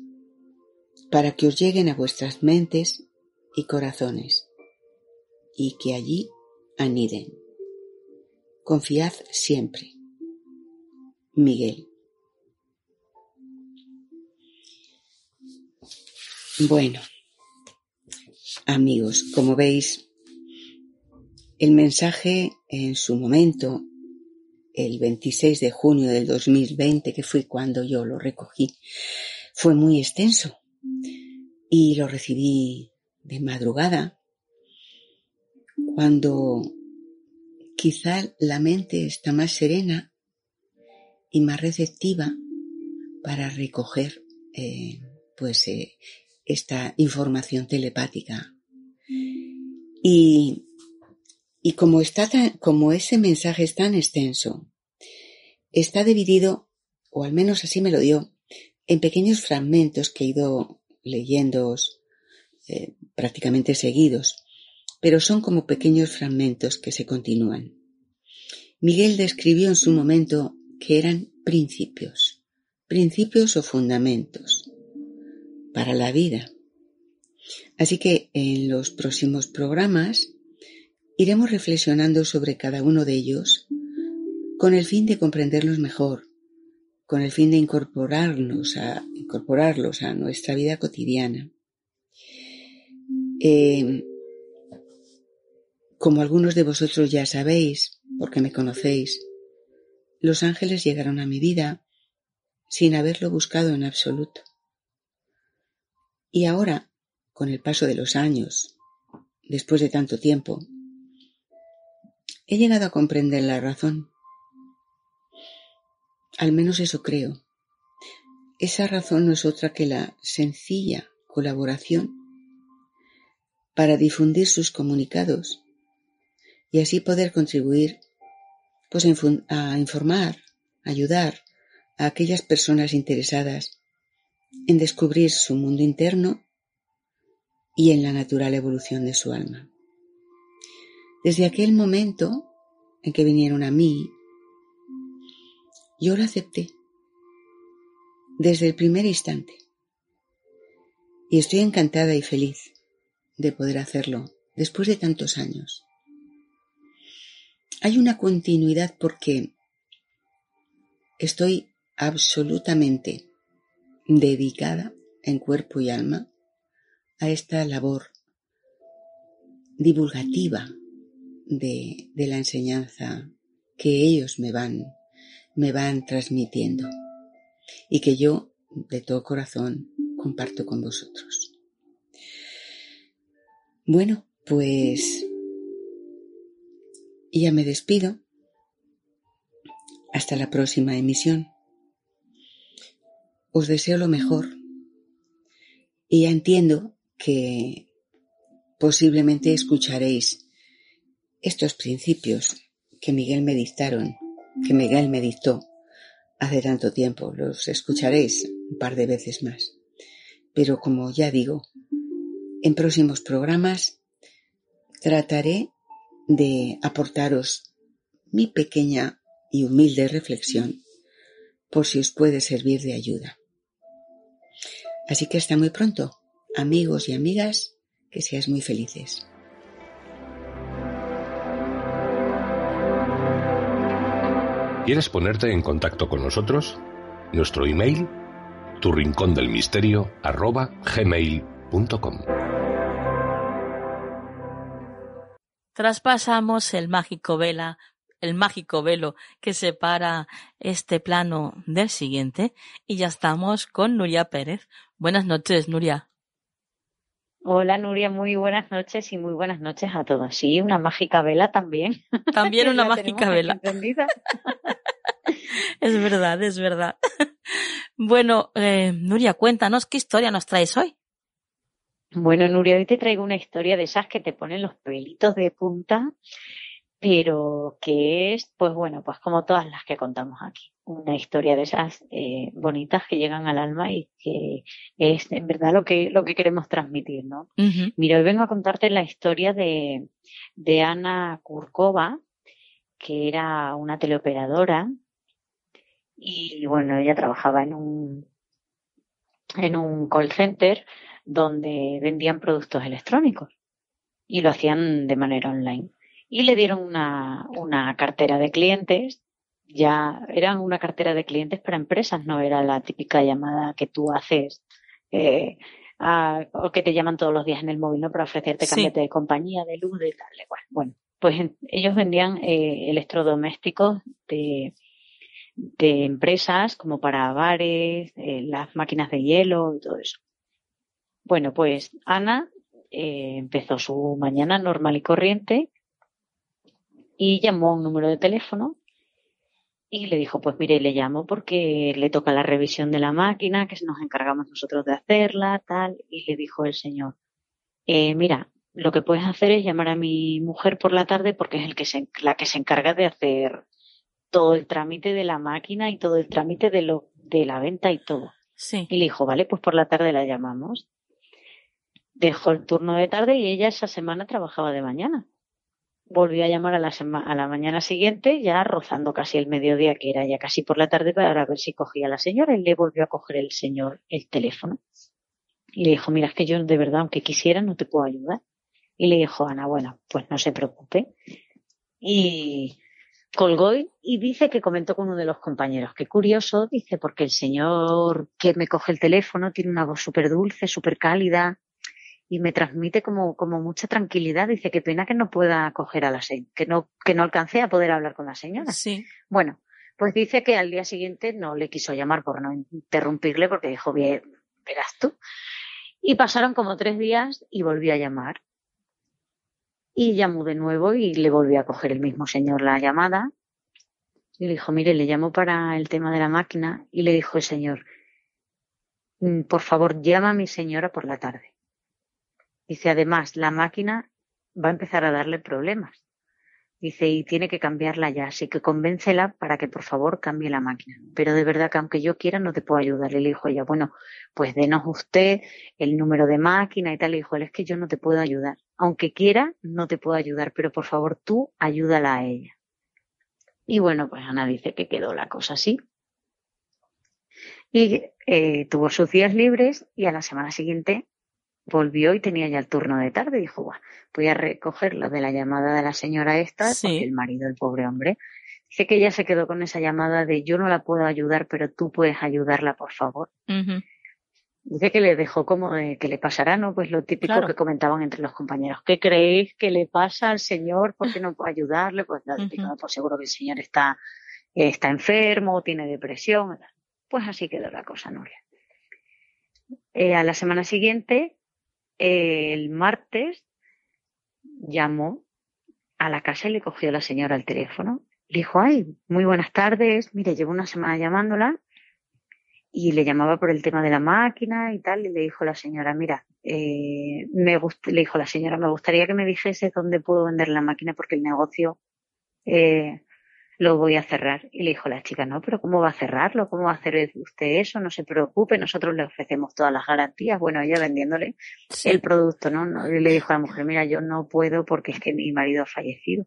F: para que os lleguen a vuestras mentes y corazones, y que allí aniden. Confiad siempre. Miguel. Bueno, amigos, como veis, el mensaje en su momento el 26 de junio del 2020, que fue cuando yo lo recogí, fue muy extenso y lo recibí de madrugada, cuando quizá la mente está más serena y más receptiva para recoger eh, pues eh, esta información telepática. Y y como, ese mensaje es tan extenso, está dividido, o al menos así me lo dio, en pequeños fragmentos que he ido leyendo eh, prácticamente seguidos, pero son como pequeños fragmentos que se continúan. Miguel describió en su momento que eran principios, principios o fundamentos para la vida. Así que en los próximos programas Iremos reflexionando sobre cada uno de ellos con el fin de comprenderlos mejor, con el fin de incorporarnos a, incorporarlos a nuestra vida cotidiana. Eh, como algunos de vosotros ya sabéis, porque me conocéis, los ángeles llegaron a mi vida sin haberlo buscado en absoluto. Y ahora, con el paso de los años, después de tanto tiempo, He llegado a comprender la razón. Al menos eso creo. Esa razón no es otra que la sencilla colaboración para difundir sus comunicados y así poder contribuir pues, a informar, ayudar a aquellas personas interesadas en descubrir su mundo interno y en la natural evolución de su alma. Desde aquel momento en que vinieron a mí, yo lo acepté desde el primer instante. Y estoy encantada y feliz de poder hacerlo después de tantos años. Hay una continuidad porque estoy absolutamente dedicada en cuerpo y alma a esta labor divulgativa de, la enseñanza que ellos me van, me van transmitiendo y que yo de todo corazón comparto con vosotros. Bueno, pues ya me despido. Hasta la próxima emisión. Os deseo lo mejor y ya entiendo que posiblemente escucharéis estos principios que Miguel me dictaron, que Miguel me dictó hace tanto tiempo, los escucharéis un par de veces más. Pero como ya digo, en próximos programas trataré de aportaros mi pequeña y humilde reflexión por si os puede servir de ayuda. Así que hasta muy pronto, amigos y amigas, que seáis muy felices.
C: ¿Quieres ponerte en contacto con nosotros? Nuestro email, tu rincón del misterio, arroba gmail.com.
B: Traspasamos el mágico vela, el mágico velo que separa este plano del siguiente y ya estamos con Nuria Pérez. Buenas noches, Nuria.
G: Hola Nuria, muy buenas noches y muy buenas noches a todos. Sí, una mágica vela también.
B: También [laughs] una mágica vela. [laughs] es verdad, es verdad. [laughs] Bueno, eh, Nuria, cuéntanos qué historia nos traes hoy.
G: Bueno, Nuria, hoy te traigo una historia de esas que te ponen los pelitos de punta pero que es, pues bueno, pues como todas las que contamos aquí, una historia de esas eh, bonitas que llegan al alma y que es en verdad lo que, lo que queremos transmitir, ¿no? Mira, hoy vengo a contarte la historia de, de Ana Kurkova, que era una teleoperadora y bueno, ella trabajaba en un, en un call center donde vendían productos electrónicos y lo hacían de manera online y le dieron una, una cartera de clientes. Ya eran una cartera de clientes para empresas, no era la típica llamada que tú haces eh, o que te llaman todos los días en el móvil, ¿no? Para ofrecerte sí. de compañía, de luz, de tal. Bueno, bueno pues ellos vendían eh, electrodomésticos de, de empresas como para bares, eh, las máquinas de hielo y todo eso. Bueno, pues Ana eh, empezó su mañana normal y corriente y llamó a un número de teléfono y le dijo, pues mire, le llamo porque le toca la revisión de la máquina, que nos encargamos nosotros de hacerla, tal. Y le dijo el señor, eh, mira, lo que puedes hacer es llamar a mi mujer por la tarde porque es el que se, la que se encarga de hacer todo el trámite de la máquina y todo el trámite de lo, de la venta y todo.
B: Sí.
G: Y le dijo, vale, pues por la tarde la llamamos. Dejó el turno de tarde y ella esa semana trabajaba de mañana volvió a llamar a la, a la mañana siguiente, ya rozando casi el mediodía, que era ya casi por la tarde, para ver si cogía a la señora. Y le volvió a coger el señor el teléfono. Y le dijo, mira, es que yo de verdad, aunque quisiera, no te puedo ayudar. Y le dijo, Ana, bueno, pues no se preocupe. Y colgó y dice que comentó con uno de los compañeros. Qué curioso, dice, porque el señor que me coge el teléfono tiene una voz súper dulce, súper cálida, y me transmite como, como mucha tranquilidad. Dice, qué pena que no pueda acoger a la señora, que no, que no alcance a poder hablar con la señora.
B: Sí.
G: Bueno, pues dice que al día siguiente no le quiso llamar por no interrumpirle porque dijo, bien, verás tú. Y pasaron como tres días y volvió a llamar. Y llamó de nuevo y le volvió a coger el mismo señor la llamada. Y le dijo, mire, le llamo para el tema de la máquina. Y le dijo el señor, mm, por favor, llama a mi señora por la tarde. Dice, además, la máquina va a empezar a darle problemas. Dice, y tiene que cambiarla ya, así que convéncela para que por favor cambie la máquina. Pero de verdad que aunque yo quiera no te puedo ayudar. Le dijo ella, bueno, pues denos usted el número de máquina y tal. Le dijo, es que yo no te puedo ayudar. Aunque quiera, no te puedo ayudar, pero por favor tú ayúdala a ella. Y bueno, pues Ana dice que quedó la cosa así. Y eh, tuvo sus días libres y a la semana siguiente volvió y tenía ya el turno de tarde. Dijo, voy a recoger lo de la llamada de la señora esta, porque el marido, el pobre hombre, dice que ella se quedó con esa llamada de yo no la puedo ayudar, pero tú puedes ayudarla, por favor. Dice que le dejó como de que le pasará, ¿no? Pues lo típico que comentaban entre los compañeros. ¿Qué creéis que le pasa al señor? ¿Por qué no puedo ayudarle? Pues lo típico, pues seguro que el señor está, está enfermo, tiene depresión. Pues así quedó la cosa, Nuria. Eh, a la semana siguiente el martes llamó a la casa y le cogió la señora el teléfono. Le dijo, ay, muy buenas tardes, mire, llevo una semana llamándola y le llamaba por el tema de la máquina y tal, y le dijo la señora, mira, eh, me le dijo la señora, me gustaría que me dijese dónde puedo vender la máquina porque el negocio eh, lo voy a cerrar. Y le dijo la chica, no, pero ¿cómo va a cerrarlo? ¿Cómo va a hacer usted eso? No se preocupe, nosotros le ofrecemos todas las garantías. Bueno, ella vendiéndole el producto, ¿no? Y le dijo a la mujer, mira, yo no puedo porque es que mi marido ha fallecido.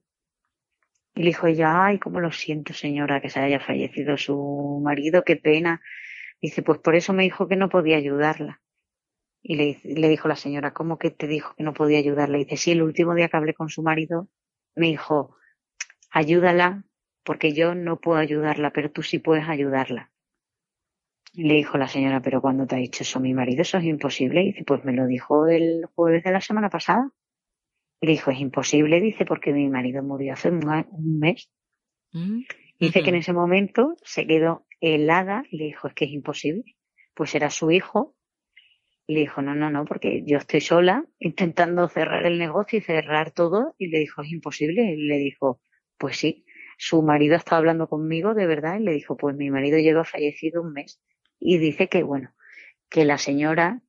G: Y le dijo ella, ay, cómo lo siento, señora, que se haya fallecido su marido, qué pena. Dice, pues por eso me dijo que no podía ayudarla. Y le, le dijo la señora, ¿cómo que te dijo que no podía ayudarla? Y dice, sí, el último día que hablé con su marido, me dijo, ayúdala porque yo no puedo ayudarla, pero tú sí puedes ayudarla. Le dijo la señora, pero cuando te ha dicho eso mi marido, eso es imposible. Y dice, pues me lo dijo el jueves de la semana pasada. Y le dijo, es imposible, dice, porque mi marido murió hace un mes. Mm, dice que en ese momento se quedó helada y le dijo, es que es imposible. Pues era su hijo. Y le dijo, no, no, no, porque yo estoy sola intentando cerrar el negocio y cerrar todo. Y le dijo, es imposible. Y le dijo, pues sí, su marido estaba hablando conmigo de verdad y le dijo, pues mi marido lleva fallecido un mes. Y dice que, bueno, que la señora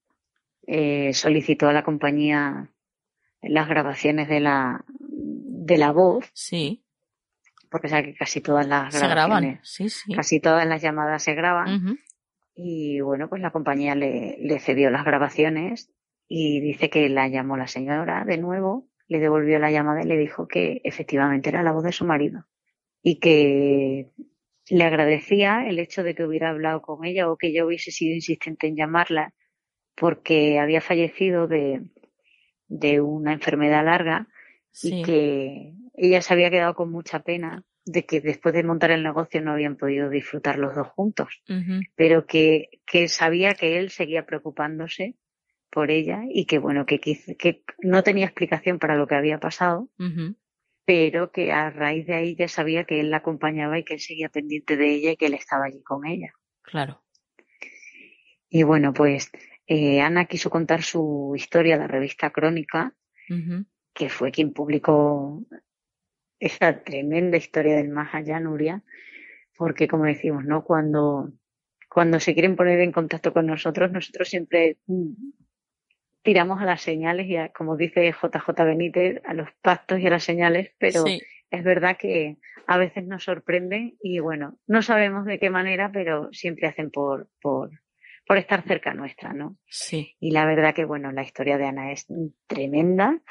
G: eh, solicitó a la compañía las grabaciones de la, de la voz.
B: Sí.
G: Porque sabe que casi todas las
B: se graban. Sí, sí.
G: Casi todas las llamadas se graban. Y bueno, pues la compañía le, le cedió las grabaciones y dice que la llamó la señora de nuevo, le devolvió la llamada y le dijo que efectivamente era la voz de su marido y que le agradecía el hecho de que hubiera hablado con ella o que yo hubiese sido insistente en llamarla porque había fallecido de, de una enfermedad larga y que ella se había quedado con mucha pena de que después de montar el negocio no habían podido disfrutar los dos juntos, pero que, que sabía que él seguía preocupándose por ella y que bueno, que, que no tenía explicación para lo que había pasado, pero que a raíz de ahí ya sabía que él la acompañaba y que él seguía pendiente de ella y que él estaba allí con ella.
B: Claro.
G: Y bueno, pues eh, Ana quiso contar su historia a la revista Crónica, que fue quien publicó esa tremenda historia del más allá, Nuria, porque como decimos, ¿no? Cuando, cuando se quieren poner en contacto con nosotros, nosotros siempre mm, tiramos a las señales y como dice JJ Benítez, a los pactos y a las señales, pero es verdad que a veces nos sorprenden y bueno, no sabemos de qué manera, pero siempre hacen por, por, por estar cerca nuestra, ¿no?
B: Sí.
G: Y la verdad que bueno, la historia de Ana es tremenda.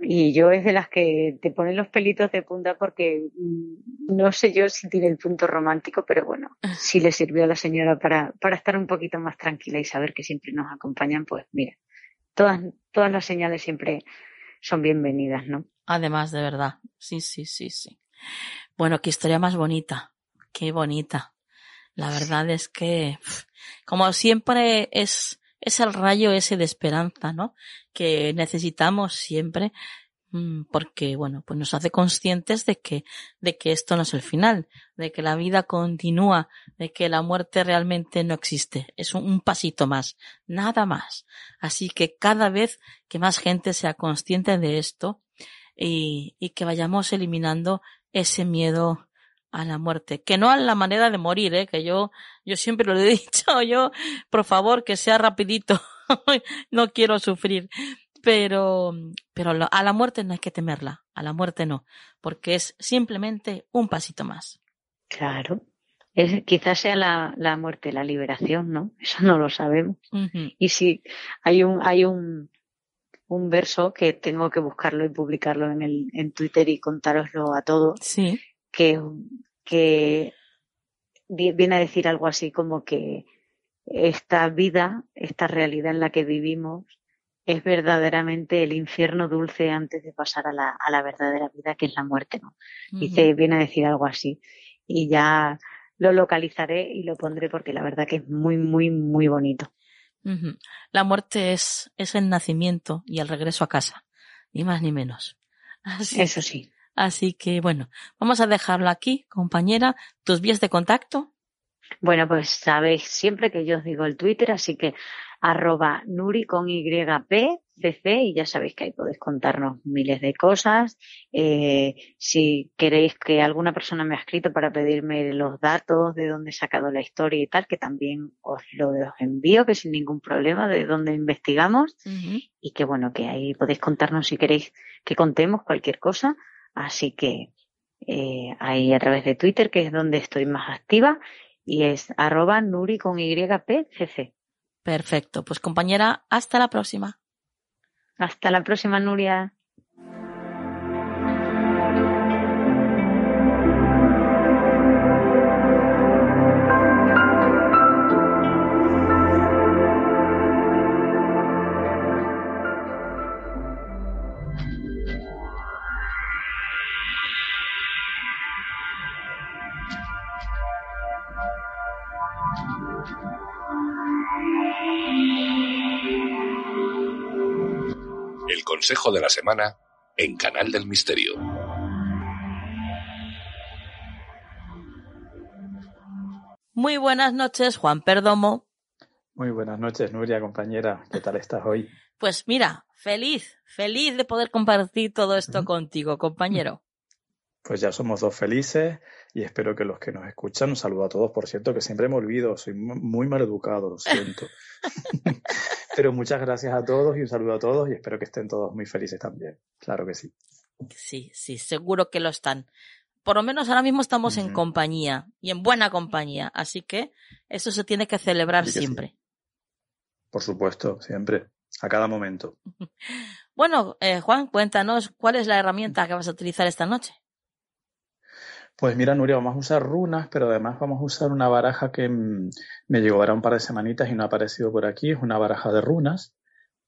G: Y yo es de las que te ponen los pelitos de punta porque mm, no sé yo si tiene el punto romántico, pero bueno, [laughs] si le sirvió a la señora para, para estar un poquito más tranquila y saber que siempre nos acompañan, pues mira, todas, todas las señales siempre son bienvenidas, ¿no?
B: Además, de verdad. Sí, sí, sí, sí. Bueno, qué historia más bonita. Qué bonita. La verdad es que, como siempre, es, es el rayo ese de esperanza, ¿no? Que necesitamos siempre porque bueno, pues nos hace conscientes de que, de que esto no es el final, de que la vida continúa, de que la muerte realmente no existe, es un, pasito más, nada más. Así que cada vez que más gente sea consciente de esto y, y que vayamos eliminando ese miedo a la muerte, que no a la manera de morir, ¿eh? que yo, yo siempre lo he [laughs] dicho, yo, por favor, que sea rapidito, [laughs] no quiero sufrir, pero, pero a la muerte no hay que temerla, a la muerte no, porque es simplemente un pasito más.
G: Claro. Es, quizás sea la, la muerte la liberación, ¿no? [laughs] Eso no lo sabemos. Y si hay un, hay un, un verso que tengo que buscarlo y publicarlo en, el, en Twitter y contároslo a todos.
B: Sí.
G: Que, que viene a decir algo así como que esta vida, esta realidad en la que vivimos, es verdaderamente el infierno dulce antes de pasar a la, a la verdadera vida, que es la muerte, ¿no? Dice, viene a decir algo así. Y ya lo localizaré y lo pondré porque la verdad que es muy, muy, muy bonito.
B: La muerte es, es el nacimiento y el regreso a casa, ni más ni menos.
G: Eso sí.
B: Así que bueno, vamos a dejarlo aquí, compañera. ¿Tus vías de contacto?
G: Bueno, pues sabéis siempre que yo os digo el Twitter, así que arroba Nuri con YP, CC, y ya sabéis que ahí podéis contarnos miles de cosas. Eh, si queréis que alguna persona me ha escrito para pedirme los datos de dónde he sacado la historia y tal, que también os lo envío, que sin ningún problema, de dónde investigamos. Y que bueno, que ahí podéis contarnos si queréis que contemos cualquier cosa. Así que eh, ahí a través de Twitter, que es donde estoy más activa, y es arroba Nuri con YPCC.
B: Perfecto. Pues compañera, hasta la próxima.
G: Hasta la próxima, Nuria.
C: Consejo de la semana en Canal del Misterio.
B: Muy buenas noches, Juan Perdomo.
H: Muy buenas noches, Nuria, compañera. ¿Qué tal estás hoy?
B: Pues mira, feliz, feliz de poder compartir todo esto contigo, compañero.
H: Pues ya somos dos felices y espero que los que nos escuchan, un saludo a todos, por cierto, que siempre me olvido, soy muy mal educado, lo siento. [laughs] Pero muchas gracias a todos y un saludo a todos y espero que estén todos muy felices también. Claro que sí.
B: Sí, sí, seguro que lo están. Por lo menos ahora mismo estamos en compañía y en buena compañía, así que eso se tiene que celebrar siempre.
H: Por supuesto, siempre, a cada momento. [laughs]
B: Bueno, eh, Juan, cuéntanos cuál es la herramienta que vas a utilizar esta noche.
H: Pues mira, Nuria, vamos a usar runas, pero además vamos a usar una baraja que mm, me llegó ahora un par de semanitas y no ha aparecido por aquí. Es una baraja de runas.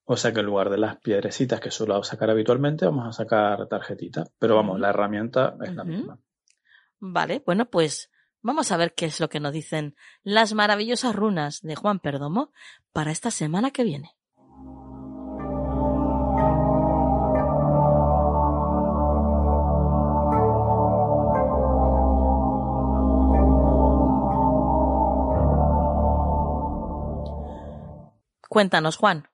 H: O sea que en lugar de las piedrecitas que suelo sacar habitualmente, vamos a sacar tarjetitas. Pero vamos, la herramienta es la misma.
B: Vale, bueno, pues vamos a ver qué es lo que nos dicen las maravillosas runas de Juan Perdomo para esta semana que viene. Cuéntanos, Juan.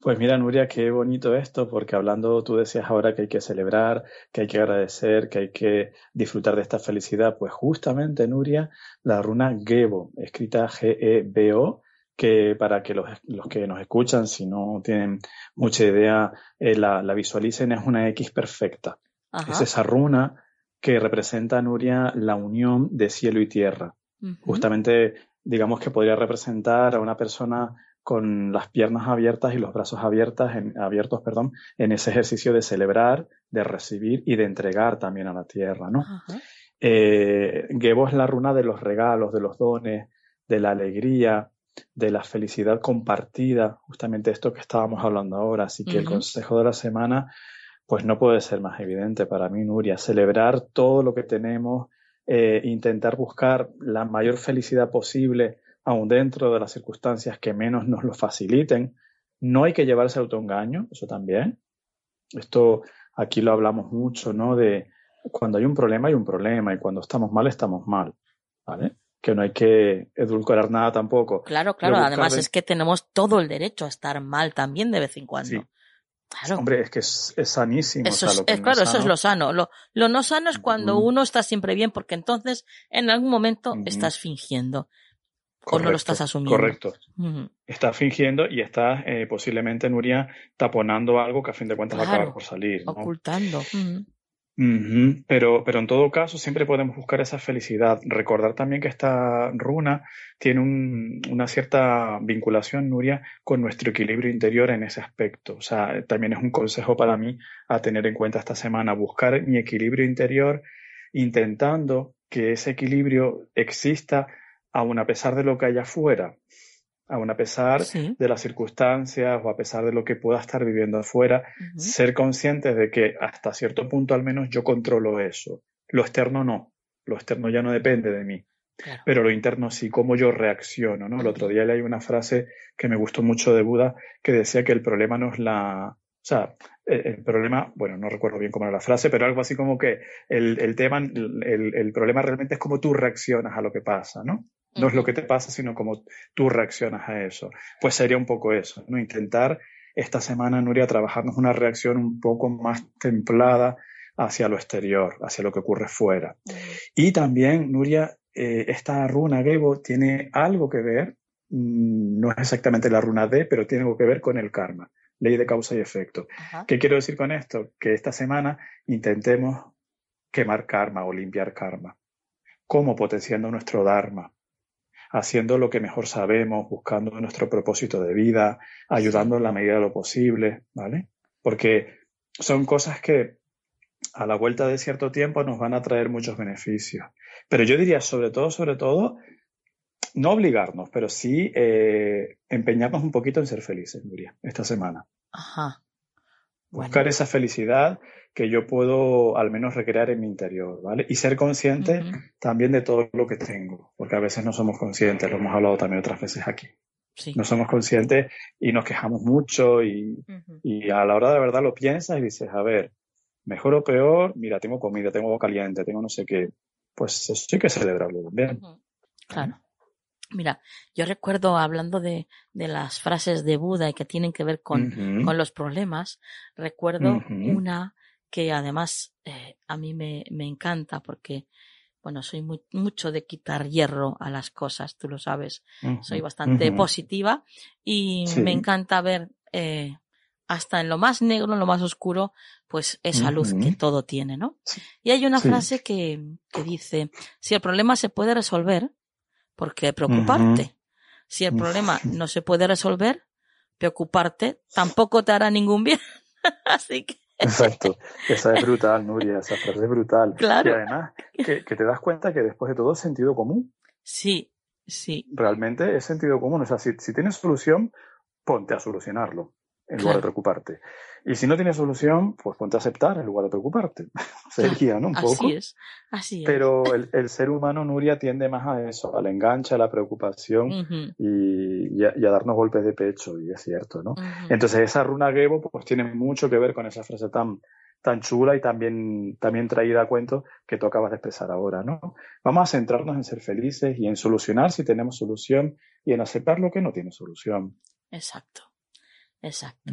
H: Pues mira, Nuria, qué bonito esto, porque hablando, tú decías ahora que hay que celebrar, que hay que agradecer, que hay que disfrutar de esta felicidad. Pues justamente, Nuria, la runa Gebo, escrita G-E-B-O, que para que los, que nos escuchan, si no tienen mucha idea, eh, la, visualicen, es una X perfecta. Es esa runa que representa, Nuria, la unión de cielo y tierra. Justamente, digamos que podría representar a una persona con las piernas abiertas y los brazos abiertas en, abiertos perdón, en ese ejercicio de celebrar, de recibir y de entregar también a la tierra. ¿no? Eh, Gebo es la runa de los regalos, de los dones, de la alegría, de la felicidad compartida, justamente esto que estábamos hablando ahora. Así que el consejo de la semana, pues no puede ser más evidente para mí, Nuria. Celebrar todo lo que tenemos, eh, intentar buscar la mayor felicidad posible aún dentro de las circunstancias que menos nos lo faciliten. No hay que llevarse autoengaño, eso también. Esto aquí lo hablamos mucho, ¿no? De cuando hay un problema, hay un problema, y cuando estamos mal, estamos mal, ¿vale? Que no hay que edulcorar nada tampoco.
B: Claro, claro, además es que tenemos todo el derecho a estar mal también de vez en cuando.
H: Claro. Hombre, es que es, sanísimo.
B: Eso es, claro, eso es lo sano. Lo, no sano es cuando uno está siempre bien, porque entonces en algún momento estás fingiendo o no lo estás asumiendo.
H: Correcto. Estás fingiendo y estás eh, posiblemente, Nuria, taponando algo que a fin de cuentas va a acabar por salir.
B: Ocultando.
H: Pero, pero en todo caso, siempre podemos buscar esa felicidad. Recordar también que esta runa tiene una cierta vinculación, Nuria, con nuestro equilibrio interior en ese aspecto. O sea, también es un consejo para mí a tener en cuenta esta semana, buscar mi equilibrio interior intentando que ese equilibrio exista aun a pesar de lo que haya afuera, aun a pesar de las circunstancias o a pesar de lo que pueda estar viviendo afuera, ser conscientes de que hasta cierto punto al menos yo controlo eso. Lo externo no, lo externo ya no depende de mí. Pero lo interno sí, cómo yo reacciono, ¿no? El otro día leí una frase que me gustó mucho de Buda que decía que el problema no es la, o sea, el, problema, bueno, no recuerdo bien cómo era la frase, pero algo así como que el, el tema, el, el, problema realmente es cómo tú reaccionas a lo que pasa, ¿no? No es lo que te pasa, sino cómo tú reaccionas a eso. Pues sería un poco eso, ¿no? Intentar esta semana, Nuria, trabajarnos una reacción un poco más templada hacia lo exterior, hacia lo que ocurre fuera. Y también, Nuria, eh, esta runa Gebo tiene algo que ver, mm, no es exactamente la runa D, pero tiene algo que ver con el karma, ley de causa y efecto. ¿Qué quiero decir con esto? Que esta semana intentemos quemar karma o limpiar karma. ¿Cómo? Potenciando nuestro Dharma, haciendo lo que mejor sabemos, buscando nuestro propósito de vida, ayudando en la medida de lo posible, ¿vale? Porque son cosas que a la vuelta de cierto tiempo nos van a traer muchos beneficios. Pero yo diría, sobre todo, sobre todo, no obligarnos, pero sí eh, empeñarnos un poquito en ser felices, Nuria, esta semana.
B: Ajá.
H: Buscar esa felicidad que yo puedo al menos recrear en mi interior, ¿vale? Y ser consciente también de todo lo que tengo, porque a veces no somos conscientes, lo hemos hablado también otras veces aquí. Sí. No somos conscientes y nos quejamos mucho y, y, a la hora de verdad lo piensas y dices, a ver, mejor o peor, mira, tengo comida, tengo agua caliente, tengo no sé qué. Pues eso hay que celebrarlo también.
B: Claro. Mira, yo recuerdo hablando de, de, las frases de Buda y que tienen que ver con, con los problemas, recuerdo una que además eh, a mí me, me, encanta porque, bueno, soy muy, mucho de quitar hierro a las cosas, tú lo sabes, soy bastante positiva y me encanta ver eh, hasta en lo más negro, en lo más oscuro, pues esa luz que todo tiene, ¿no? Y hay una frase que, que, dice, si el problema se puede resolver, ¿por qué preocuparte? Si el problema no se puede resolver, preocuparte tampoco te hará ningún bien. [laughs] Así que...
H: Exacto, esa es brutal, Nuria, esa frase es brutal.
B: Claro.
H: Y además, que, que te das cuenta que después de todo es sentido común.
B: Sí, sí.
H: Realmente es sentido común. O sea, si, si tienes solución, ponte a solucionarlo en lugar de preocuparte. Y si no tienes solución, pues ponte a aceptar en lugar de preocuparte. [laughs] Sería, ¿no? Un poco.
B: Así es, así es.
H: Pero el, el, ser humano, Nuria, tiende más a eso, al enganche, a la preocupación y, y, a, darnos golpes de pecho, y es cierto, ¿no? Entonces esa runa Gebo pues tiene mucho que ver con esa frase tan, tan chula y también, también traída a cuento que tú acabas de expresar ahora, ¿no? Vamos a centrarnos en ser felices y en solucionar si tenemos solución y en aceptar lo que no tiene solución.
B: Exacto. Exacto.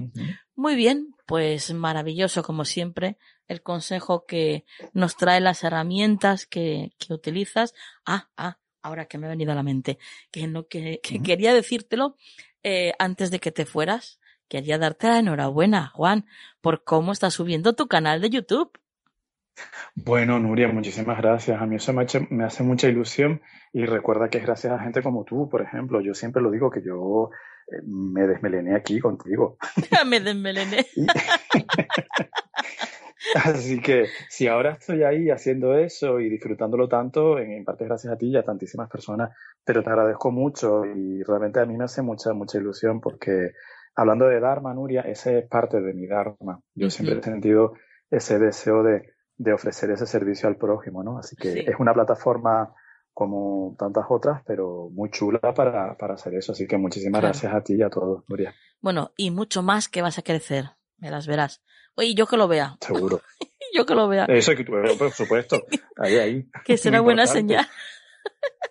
B: Muy bien, pues maravilloso como siempre el consejo que nos trae las herramientas que, que utilizas. Ah, ah, ahora que me ha venido a la mente, que no que, quería decírtelo eh, antes de que te fueras. Quería darte la enhorabuena, Juan, por cómo estás subiendo tu canal de YouTube.
H: Bueno, Nuria, muchísimas gracias. A mí eso me, me, hace mucha ilusión y recuerda que es gracias a gente como tú, por ejemplo. Yo siempre lo digo que yo me desmelené aquí contigo. [laughs]
B: me desmelené. [laughs]
H: Así que si ahora estoy ahí haciendo eso y disfrutándolo tanto, en, parte gracias a ti y a tantísimas personas, pero te agradezco mucho y realmente a mí me hace mucha, mucha ilusión porque hablando de Dharma, Nuria, ese es parte de mi Dharma. Yo siempre he sentido ese deseo de, de, ofrecer ese servicio al prójimo, ¿no? Así que es una plataforma como tantas otras, pero muy chula para, para hacer eso. Así que muchísimas gracias a ti y a todos, Nuria.
B: Bueno, y mucho más que vas a crecer. Verás, verás. Oye, yo que lo vea.
H: Seguro. [laughs]
B: yo que lo vea.
H: Eso que tú, por supuesto. Ahí, ahí. [laughs]
B: que será buena señal.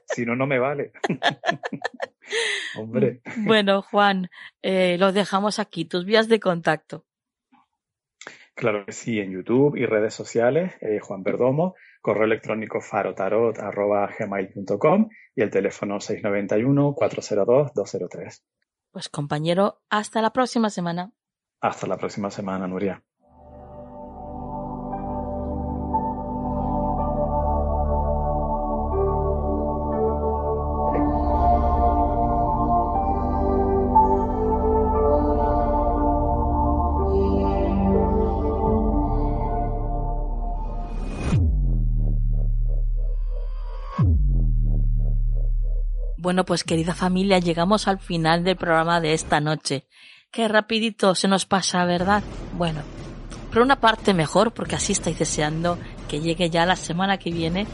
H: si no, no me vale. [laughs] Hombre.
B: Bueno, Juan, eh, los dejamos aquí. Tus vías de contacto.
H: Claro que sí, en YouTube y redes sociales, eh, Juan Perdomo, correo electrónico farotarot.gmail.com y el teléfono 691-402-203.
B: Pues compañero, hasta la próxima semana.
H: Hasta la próxima semana, Nuria.
B: Bueno, pues querida familia, llegamos al final del programa de esta noche. Qué rapidito se nos pasa, ¿verdad? Bueno, pero una parte mejor porque así estáis deseando que llegue ya la semana que viene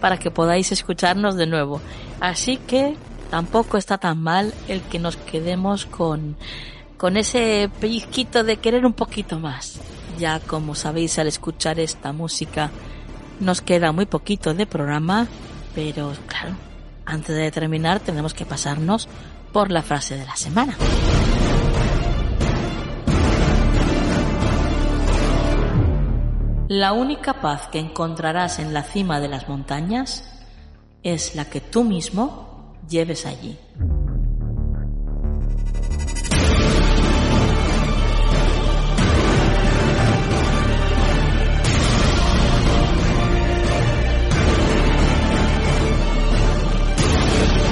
B: para que podáis escucharnos de nuevo. Así que tampoco está tan mal el que nos quedemos con, con ese pellizquito de querer un poquito más. Ya como sabéis al escuchar esta música nos queda muy poquito de programa, pero claro, antes de terminar tenemos que pasarnos por la frase de la semana. La única paz que encontrarás en la cima de las montañas es la que tú mismo lleves allí.